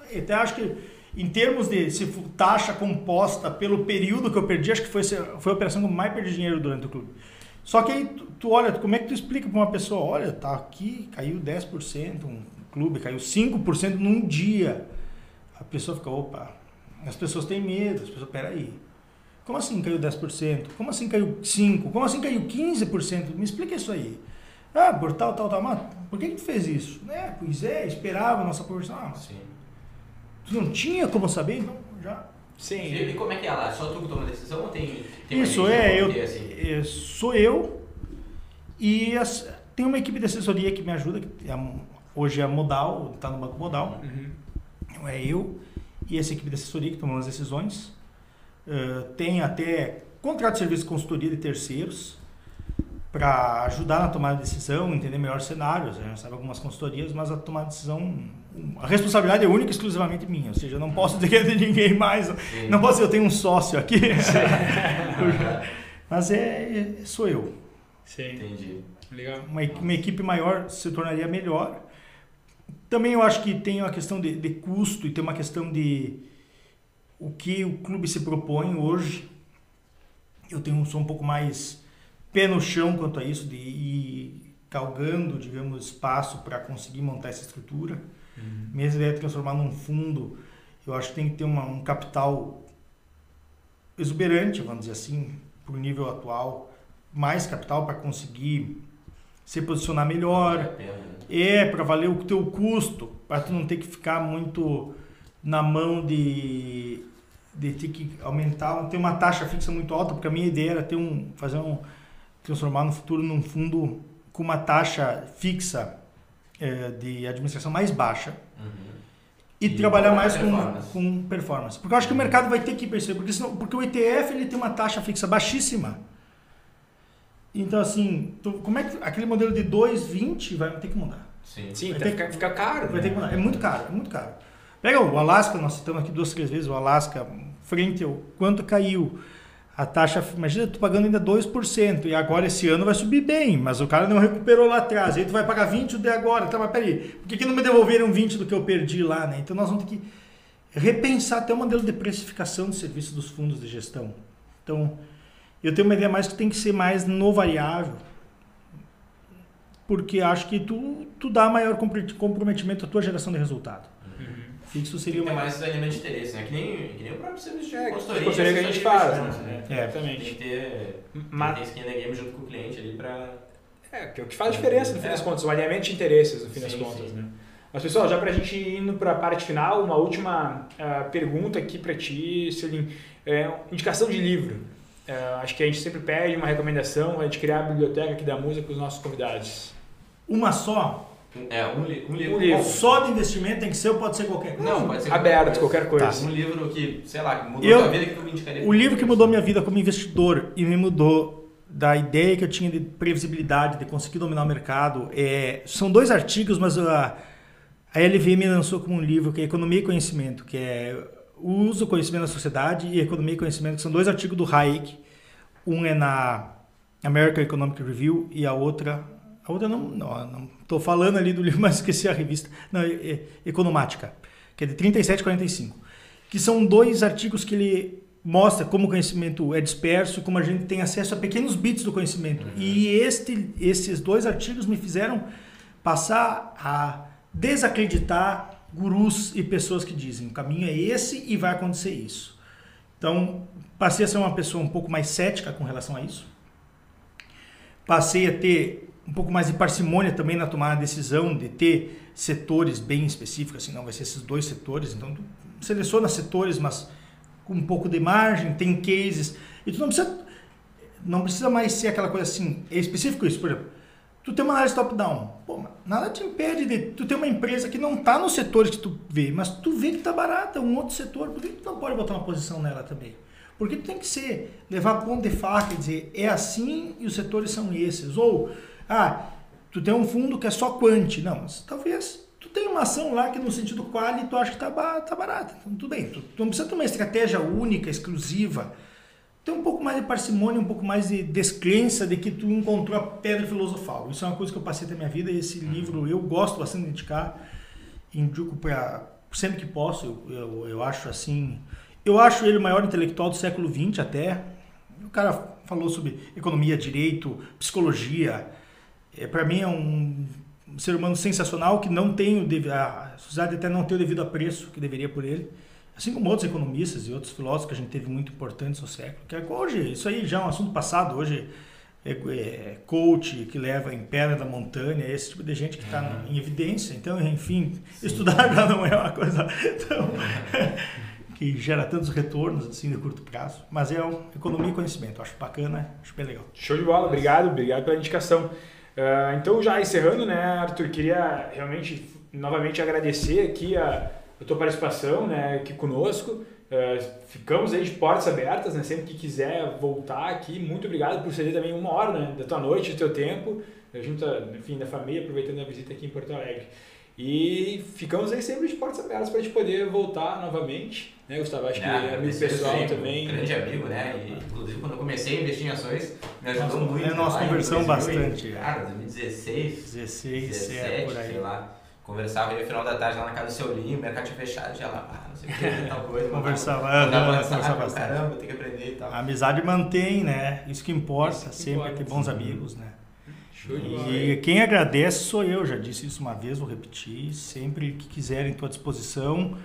Até acho que em termos de se taxa composta pelo período que eu perdi, acho que foi, foi a operação que eu mais perdi dinheiro durante o clube. Só que aí tu, tu olha, como é que tu explica para uma pessoa, olha, tá aqui, caiu 10%, um clube caiu 5% num dia. A pessoa fica, opa, as pessoas têm medo, as pessoas, peraí. Como assim caiu 10%? Como assim caiu 5%? Como assim caiu 15%? Me explica isso aí. Ah, por tal, tal, tal. Mas por que, que tu fez isso? É, pois é, esperava a nossa porção. Ah, Sim. Tu não tinha como saber, então já. Sim. E, como é que é lá? Só tu que toma a decisão ou tem, tem Isso é, eu, assim? É, sou eu e as, tem uma equipe de assessoria que me ajuda, que é, hoje é a Modal, está no Banco Modal. Uhum. Então, é eu e essa equipe de assessoria que tomam as decisões. Uh, tem até contrato de serviço de consultoria de terceiros para ajudar na tomada de decisão, entender melhor cenários. A gente sabe algumas consultorias, mas a tomada de decisão a responsabilidade é única e exclusivamente minha, ou seja, eu não posso dizer que é de ninguém mais, Sim. não posso dizer eu tenho um sócio aqui, mas é, é, sou eu. Sim. Entendi. Legal. Uma, uma, equipe maior se tornaria melhor. Também eu acho que tem uma questão de, de custo e tem uma questão de o que o clube se propõe hoje. Eu tenho sou um pouco mais pé no chão quanto a isso de ir galgando, digamos, espaço para conseguir montar essa estrutura. Uhum. Minha ideia de transformar num fundo, eu acho que tem que ter uma, um capital exuberante, vamos dizer assim, para o nível atual, mais capital para conseguir se posicionar melhor. Né? É, para valer o teu custo, para tu não ter que ficar muito na mão de, de ter que aumentar, ter uma taxa fixa muito alta, porque a minha ideia era ter um, fazer um, transformar no futuro num fundo com uma taxa fixa é, de administração mais baixa uhum. e, e, trabalhar mais performance. Com, com performance. Porque eu acho que o mercado vai ter que perceber, porque, senão, porque o ETF ele tem uma taxa fixa baixíssima. Então, assim, tu, como é que aquele modelo de 2,20 vai ter que mudar? Sim, Sim vai ter que ficar caro. Vai né? ter que mudar. É muito caro, é muito caro. Pega o Alasca, nós citamos aqui duas, três vezes o Alasca, frente ao quanto caiu a taxa, imagina tu pagando ainda 2%, e agora esse ano vai subir bem, mas o cara não recuperou lá atrás, aí tu vai pagar 20 de agora, tá, mas peraí, por que, que não me devolveram 20 do que eu perdi lá, né? Então nós vamos ter que repensar até o modelo de precificação de serviços dos fundos de gestão. Então, eu tenho uma ideia mais que tem que ser mais no variável, porque acho que tu, tu dá maior comprometimento à tua geração de resultado. Fixo seria uma... mais elemento de interesse, né? Que nem, que nem o próprio serviço de é, consultoria. consultoria que a gente faz, né? É, exatamente. Tem que ter, Mas... tem skin the game junto com o cliente ali para... É, que é o que faz a diferença no fim é. das contas, o alinhamento de interesses no fim sim, das contas, sim. né? Mas pessoal, já para a gente ir indo para a parte final, uma última uh, pergunta aqui para ti, Celim. É, indicação de livro. Uh, acho que a gente sempre pede uma recomendação, a gente criar a biblioteca aqui da música para os nossos convidados. Uma só? É, um, li um livro. Um livro. Só de investimento tem que ser ou pode ser qualquer coisa? Não, pode ser aberto, qualquer coisa. Tá. Um livro que, sei lá, que mudou a vida que tu me indicaria. O livro que mudou minha vida como investidor e me mudou da ideia que eu tinha de previsibilidade, de conseguir dominar o mercado, é, são dois artigos, mas a, a LVM lançou como um livro que é Economia e Conhecimento, que é o uso do conhecimento na sociedade e Economia e Conhecimento, que são dois artigos do Hayek. Um é na American Economic Review e a outra a outra não, não, estou falando ali do livro, mas esqueci a revista. Não, é, é Economática, que é de 37 e 45. Que são dois artigos que ele mostra como o conhecimento é disperso, como a gente tem acesso a pequenos bits do conhecimento. Uhum. E este, esses dois artigos me fizeram passar a desacreditar gurus e pessoas que dizem o caminho é esse e vai acontecer isso. Então, passei a ser uma pessoa um pouco mais cética com relação a isso. Passei a ter um pouco mais de parcimônia também na tomada de decisão, de ter setores bem específicos, assim, não vai ser esses dois setores, então tu seleciona setores, mas com um pouco de margem, tem cases, e tu não precisa, não precisa mais ser aquela coisa assim, é específico isso, por exemplo, tu tem uma análise top-down, nada te impede de, tu ter uma empresa que não está nos setores que tu vê, mas tu vê que está barata, um outro setor, por que tu não pode botar uma posição nela também? Porque tu tem que ser, levar ponto de faca e dizer, é assim e os setores são esses, ou ah, tu tem um fundo que é só quant. Não, mas talvez tu tenha uma ação lá que no sentido quali tu acha que tá, tá barata. Então, tudo bem. Tu, tu não precisa ter uma estratégia única, exclusiva. Tem um pouco mais de parcimônia, um pouco mais de descrença de que tu encontrou a pedra filosofal. Isso é uma coisa que eu passei da minha vida e esse uhum. livro eu gosto bastante de indicar. Indico para sempre que posso. Eu, eu, eu acho assim... Eu acho ele o maior intelectual do século XX até. O cara falou sobre economia, direito, psicologia, é, para mim é um ser humano sensacional que não tem o a sociedade até não tem o devido apreço que deveria por ele, assim como outros economistas e outros filósofos que a gente teve muito importantes no século. Que é, hoje isso aí já é um assunto passado. Hoje é, é coach que leva em pedra da montanha, esse tipo de gente que está uhum. em evidência. Então, enfim, Sim. estudar já não é uma coisa tão, que gera tantos retornos assim de curto prazo, mas é um economia e conhecimento. Acho bacana, acho bem legal. Show de bola, obrigado, obrigado pela indicação. Uh, então, já encerrando, né, Arthur, queria realmente novamente agradecer aqui a, a tua participação né, aqui conosco. Uh, ficamos aí de portas abertas, né, sempre que quiser voltar aqui. Muito obrigado por ceder também uma hora né, da tua noite, do teu tempo, junto, enfim, da família, aproveitando a visita aqui em Porto Alegre. E ficamos aí sempre de portas abertas para a gente poder voltar novamente. Né, Gustavo? Acho que é amigo pessoal sim, também. grande amigo, né? E, inclusive, quando eu comecei a investir em ações, me ajudou Nossa, muito. É, nós conversamos bastante. Cara, 2016, 16, 17, é, por aí. sei lá. Conversava aí no final da tarde lá na casa do seu Linho, o mercado tinha fechado, já lá, ah, não sei o que, tal coisa. conversava, mandava, mandava conversava bastante. Caramba, tem que aprender e tal. A amizade mantém, né? Isso que importa, Isso que sempre importa, ter bons sim. amigos, né? E quem agradece sou eu, já disse isso uma vez, vou repetir. Sempre que quiserem, estou à disposição.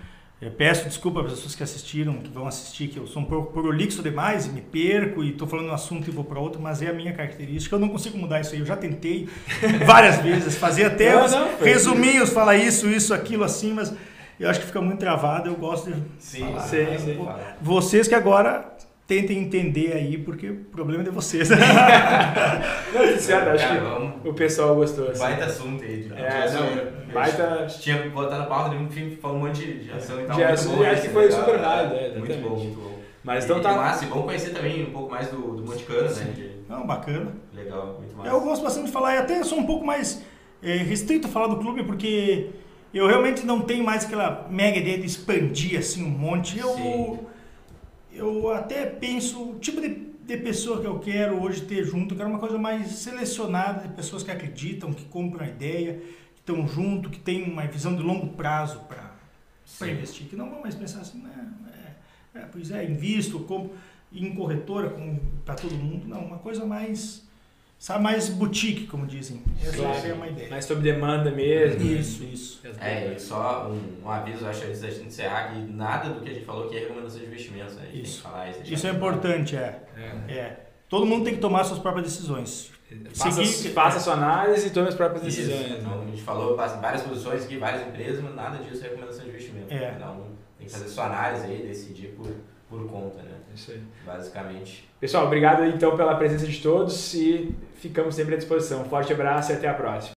Eu peço desculpa para as pessoas que assistiram, que vão assistir, que eu sou um pouco prolixo demais e me perco e estou falando um assunto e vou para outro, mas é a minha característica. Eu não consigo mudar isso aí. Eu já tentei várias vezes, fazer até não, os não, resuminhos, falar isso, isso, aquilo, assim, mas eu acho que fica muito travado. Eu gosto de sim, falar. Sim, sim. Vocês que agora tentem entender aí, porque o problema é de vocês. não, certo, acho Cara, que vamos... o pessoal gostou. Assim. Baita assunto aí. De é, não, baita... Tinha botado na pauta, enfim, falou um monte de ação e tal. De ação, bom, acho que foi super válido. É, muito bom, muito bom. Mas então tá... Massa, e vamos conhecer também um pouco mais do, do Monticano, né? De... Não, bacana. Legal, muito massa. Eu gosto bastante de falar, e até sou um pouco mais é, restrito a falar do clube, porque eu realmente não tenho mais aquela mega ideia de expandir assim um monte. Eu... Sim eu até penso o tipo de, de pessoa que eu quero hoje ter junto, eu quero uma coisa mais selecionada de pessoas que acreditam, que compram a ideia, que estão junto, que têm uma visão de longo prazo para investir, que não vão mais pensar assim, né, é, é, pois é, invisto, compro em corretora para todo mundo, não, uma coisa mais Sabe, mais boutique, como dizem. Essa é uma ideia. Mais sob demanda mesmo. Uhum. Isso, isso. É, e só um, um aviso, acho, antes da gente encerrar, que nada do que a gente falou aqui é recomendação de investimentos. Né? Isso. falar isso. Isso é importante, é. é. é. Todo mundo tem que tomar suas próprias decisões. Faça, faça sua análise e tome as próprias decisões. Então, né? a gente falou várias posições aqui, várias empresas, mas nada disso é recomendação de investimento. É. Cada tem que fazer sua análise aí, decidir por, por conta, né? Isso aí. Basicamente. Pessoal, obrigado então pela presença de todos e Ficamos sempre à disposição. Forte abraço e até a próxima.